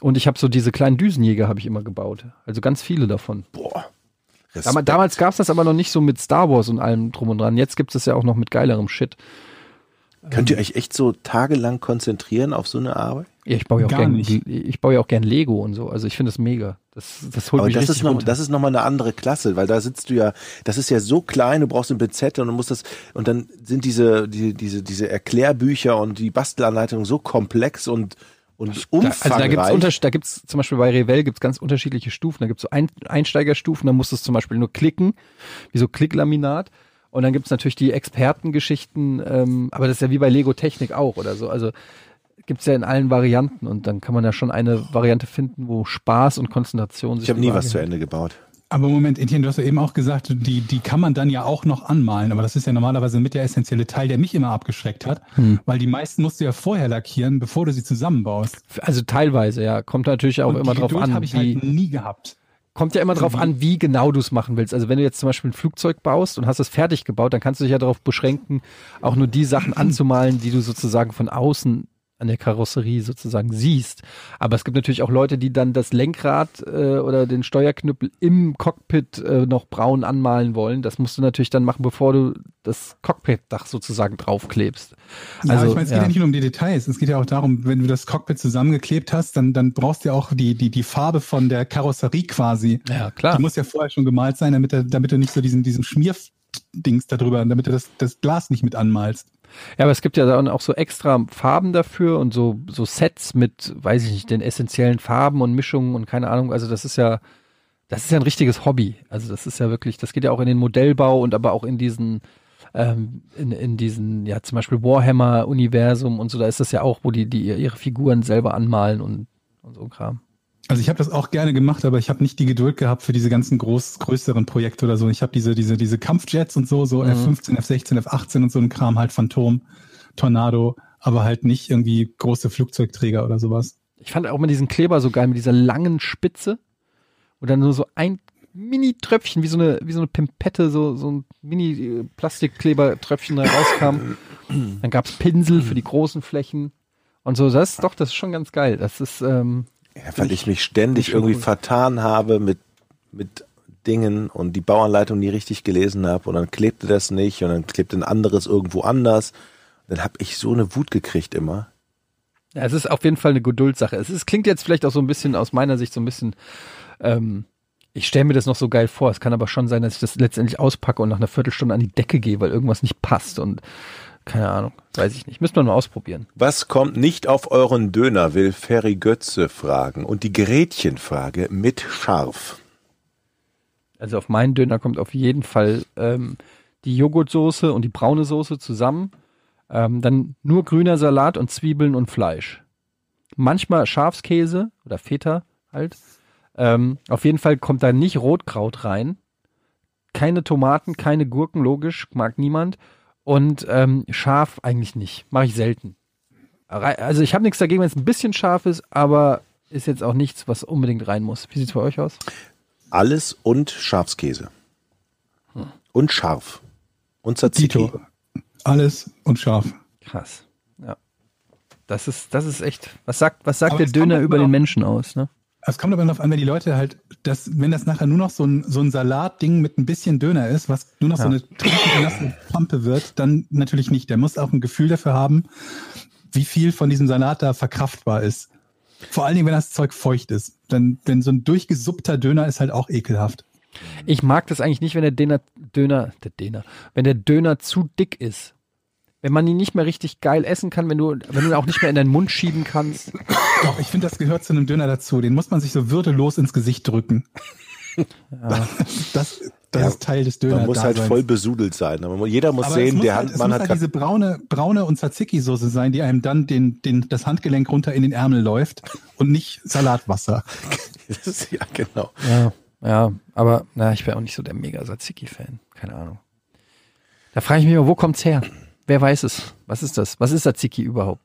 Und ich habe so diese kleinen Düsenjäger habe ich immer gebaut. Also ganz viele davon. Boah. Respekt. damals gab's das aber noch nicht so mit Star Wars und allem drum und dran. Jetzt gibt es ja auch noch mit geilerem Shit. Könnt ihr euch echt so tagelang konzentrieren auf so eine Arbeit? Ja, ich baue ja auch Gar gern, nicht. ich baue ja auch gern Lego und so. Also ich finde das mega. Das, das holt Aber mich das ist, noch, runter. das ist nochmal eine andere Klasse, weil da sitzt du ja, das ist ja so klein, du brauchst eine Pinzette und du musst das, und dann sind diese, die, diese, diese Erklärbücher und die Bastelanleitungen so komplex und, und Da, umfangreich. also da gibt's Unterschied, da gibt's zum Beispiel bei Revell gibt's ganz unterschiedliche Stufen. Da gibt's so Ein Einsteigerstufen, da musst du es zum Beispiel nur klicken, wie so Klicklaminat. Und dann gibt's natürlich die Expertengeschichten, ähm, aber das ist ja wie bei Lego Technik auch oder so. Also gibt's ja in allen Varianten und dann kann man da schon eine Variante finden, wo Spaß und Konzentration sich ich habe nie was zu. Ende gebaut. Aber Moment, Etienne, du hast ja eben auch gesagt, die, die kann man dann ja auch noch anmalen. Aber das ist ja normalerweise mit der essentielle Teil, der mich immer abgeschreckt hat. Hm. Weil die meisten musst du ja vorher lackieren, bevor du sie zusammenbaust. Also teilweise, ja. Kommt natürlich auch Und immer die drauf Geduld an, habe ich wie, halt nie gehabt. kommt ja immer drauf Wie- an, wie genau du es machen willst. Also wenn du jetzt zum Beispiel ein Flugzeug baust und hast es fertig gebaut, dann kannst du dich ja darauf beschränken, auch nur die Sachen anzumalen, die du sozusagen von außen an der Karosserie sozusagen siehst. Aber es gibt natürlich auch Leute, die dann das Lenkrad äh, oder den Steuerknüppel im Cockpit äh, noch braun anmalen wollen. Das musst du natürlich dann machen, bevor du das Cockpitdach sozusagen draufklebst. Ja, Also, ich meine, es geht ja. nicht nur um die Details. Es geht ja auch darum, wenn du das Cockpit zusammengeklebt hast, dann, dann brauchst du ja auch die, die, die Farbe von der Karosserie quasi. Ja, klar. Die muss ja vorher schon gemalt sein, damit, du- damit du nicht so diesen, diesen Schmierdings da drüber, damit du das, das Glas nicht mit anmalst. Ja, aber es gibt ja dann auch so extra Farben dafür und so, so Sets mit, weiß ich nicht, den essentiellen Farben und Mischungen und keine Ahnung. Also das ist ja, das ist ja ein richtiges Hobby. Also das ist ja wirklich, das geht ja auch in den Modellbau und aber auch in diesen, ähm, in, in diesen, ja, zum Beispiel Warhammer-Universum und so, da ist das ja auch, wo die, die ihre Figuren selber anmalen und, und so Kram. Also ich habe das auch gerne gemacht, aber ich habe nicht die Geduld gehabt für diese ganzen groß, größeren Projekte oder so. Ich habe diese, diese, diese Kampfjets und so, so F-15, F-16, F-18 und so ein Kram, halt Phantom, Tornado, aber halt nicht irgendwie große Flugzeugträger oder sowas. Ich fand auch mal diesen Kleber so geil mit dieser langen Spitze und dann nur so ein Mini-Tröpfchen, wie so eine, wie so eine Pimpette, so, so ein Mini-Plastikklebertröpfchen da rauskam. Dann gab's Pinsel für die großen Flächen und so. Das doch, das ist schon ganz geil. Das ist, ähm, Ja, weil ich mich ständig ich irgendwie gut. vertan habe mit, mit Dingen und die Bauanleitung nie richtig gelesen habe und dann klebte das nicht und dann klebte ein anderes irgendwo anders. Dann habe ich so eine Wut gekriegt immer. ja, es ist auf jeden Fall eine Geduldssache. Es ist, klingt jetzt vielleicht auch so ein bisschen aus meiner Sicht so ein bisschen, ähm, ich stelle mir das noch so geil vor. Es kann aber schon sein, dass ich das letztendlich auspacke und nach einer Viertelstunde an die Decke gehe, weil irgendwas nicht passt und keine Ahnung, weiß ich nicht. Müsste man mal ausprobieren. Was kommt nicht auf euren Döner, will Ferry Götze fragen. Und die Gretchenfrage mit scharf. Also auf meinen Döner kommt auf jeden Fall ähm, die Joghurtsoße und die braune Soße zusammen. Ähm, dann nur grüner Salat und Zwiebeln und Fleisch. Manchmal Schafskäse oder Feta halt. Ähm, auf jeden Fall kommt da nicht Rotkraut rein. Keine Tomaten, keine Gurken, logisch, mag niemand. Und ähm, scharf eigentlich nicht. Mache ich selten. Also ich habe nichts dagegen, wenn es ein bisschen scharf ist, aber ist jetzt auch nichts, was unbedingt rein muss. Wie sieht's bei euch aus? Alles und Schafskäse. Und scharf. Und Tzatziki. Alles und scharf. Krass. Ja. Das ist, das ist echt. Was sagt, was sagt Aber der es Döner über den Menschen aus, ne? Es kommt aber darauf an, wenn die Leute halt, das, wenn das nachher nur noch so ein, so ein Salatding mit ein bisschen Döner ist, was nur noch so Ja. eine trinkende, nasse Pampe wird, dann natürlich nicht. Der muss auch ein Gefühl dafür haben, wie viel von diesem Salat da verkraftbar ist. Vor allen Dingen, wenn das Zeug feucht ist. Denn, wenn so ein durchgesuppter Döner ist halt auch ekelhaft. Ich mag das eigentlich nicht, wenn der Döner, Döner, der Döner, wenn der Döner zu dick ist. Wenn man ihn nicht mehr richtig geil essen kann, wenn du, wenn du ihn auch nicht mehr in deinen Mund schieben kannst. Doch, ich finde, das gehört zu einem Döner dazu. Den muss man sich so würdelos ins Gesicht drücken. Das, das Ja, ist Teil des Döners. Man muss halt voll besudelt sein. Aber jeder muss Aber sehen, es muss der halt, Hand, es Mann muss hat halt diese braune, braune und Tzatziki-Soße sein, die einem dann den, den, das Handgelenk runter in den Ärmel läuft und nicht Salatwasser. ja, genau. Ja, ja, aber na, ich wäre auch nicht so der mega Tzatziki-Fan. Keine Ahnung. Da frage ich mich immer, wo kommt's her? Wer weiß es? Was ist das? Was ist Tzatziki überhaupt?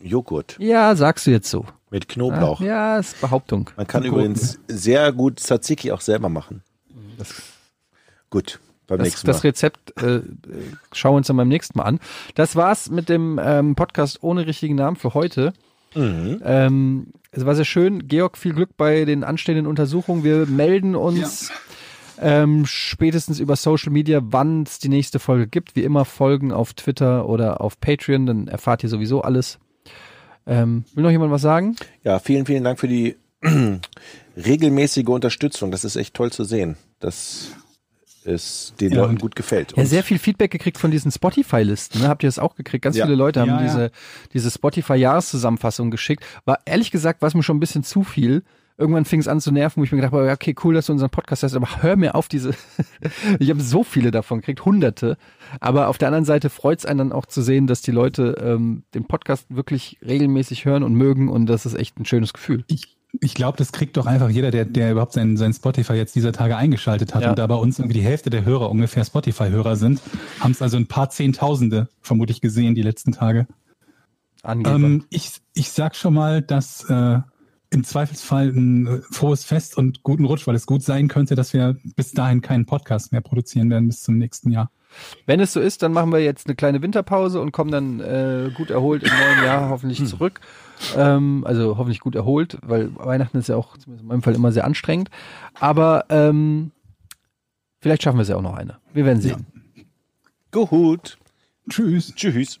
Joghurt Ja, sagst du jetzt so. mit Knoblauch. Ja, ist Behauptung. Man kann übrigens sehr gut Tzatziki auch selber machen. Das, Gut, beim das, nächsten Mal. das Rezept äh, äh, schauen wir uns dann beim nächsten Mal an. Das war's mit dem ähm, Podcast ohne richtigen Namen für heute. Mhm. Ähm, es war sehr schön. Georg, viel Glück bei den anstehenden Untersuchungen. Wir melden uns ähm, spätestens über Social Media, wann es die nächste Folge gibt. Wie immer folgen auf Twitter oder auf Patreon, dann erfahrt ihr sowieso alles. Ähm, will noch jemand was sagen? Ja, vielen, vielen Dank für die regelmäßige Unterstützung. Das ist echt toll zu sehen, dass es den Ja, Leuten gut gefällt. Ja, sehr viel Feedback gekriegt von diesen Spotify-Listen. Ne? Habt ihr das auch gekriegt? Ganz Ja. viele Leute haben Ja, ja. diese, diese Spotify-Jahreszusammenfassung geschickt. War ehrlich gesagt, war es mir schon ein bisschen zu viel. Irgendwann fing es an zu nerven, wo ich mir gedacht habe, okay, cool, dass du unseren Podcast hast, aber hör mir auf diese. ich habe so viele davon gekriegt, hunderte. Aber auf der anderen Seite freut es einen dann auch zu sehen, dass die Leute ähm, den Podcast wirklich regelmäßig hören und mögen und das ist echt ein schönes Gefühl. Ich, ich glaube, das kriegt doch einfach jeder, der, der überhaupt sein, sein Spotify jetzt dieser Tage eingeschaltet hat. Ja. Und da bei uns irgendwie die Hälfte der Hörer ungefähr Spotify-Hörer sind, haben es also ein paar Zehntausende vermutlich gesehen die letzten Tage. Ähm, ich, ich sag schon mal, dass äh, im Zweifelsfall ein äh, frohes Fest und guten Rutsch, weil es gut sein könnte, dass wir bis dahin keinen Podcast mehr produzieren werden bis zum nächsten Jahr. Wenn es so ist, dann machen wir jetzt eine kleine Winterpause und kommen dann äh, gut erholt im neuen Jahr hoffentlich zurück. Ähm, also hoffentlich gut erholt, weil Weihnachten ist ja auch zumindest in meinem Fall immer sehr anstrengend. Aber ähm, vielleicht schaffen wir es ja auch noch eine. Wir werden sehen. Gut. Tschüss. Tschüss.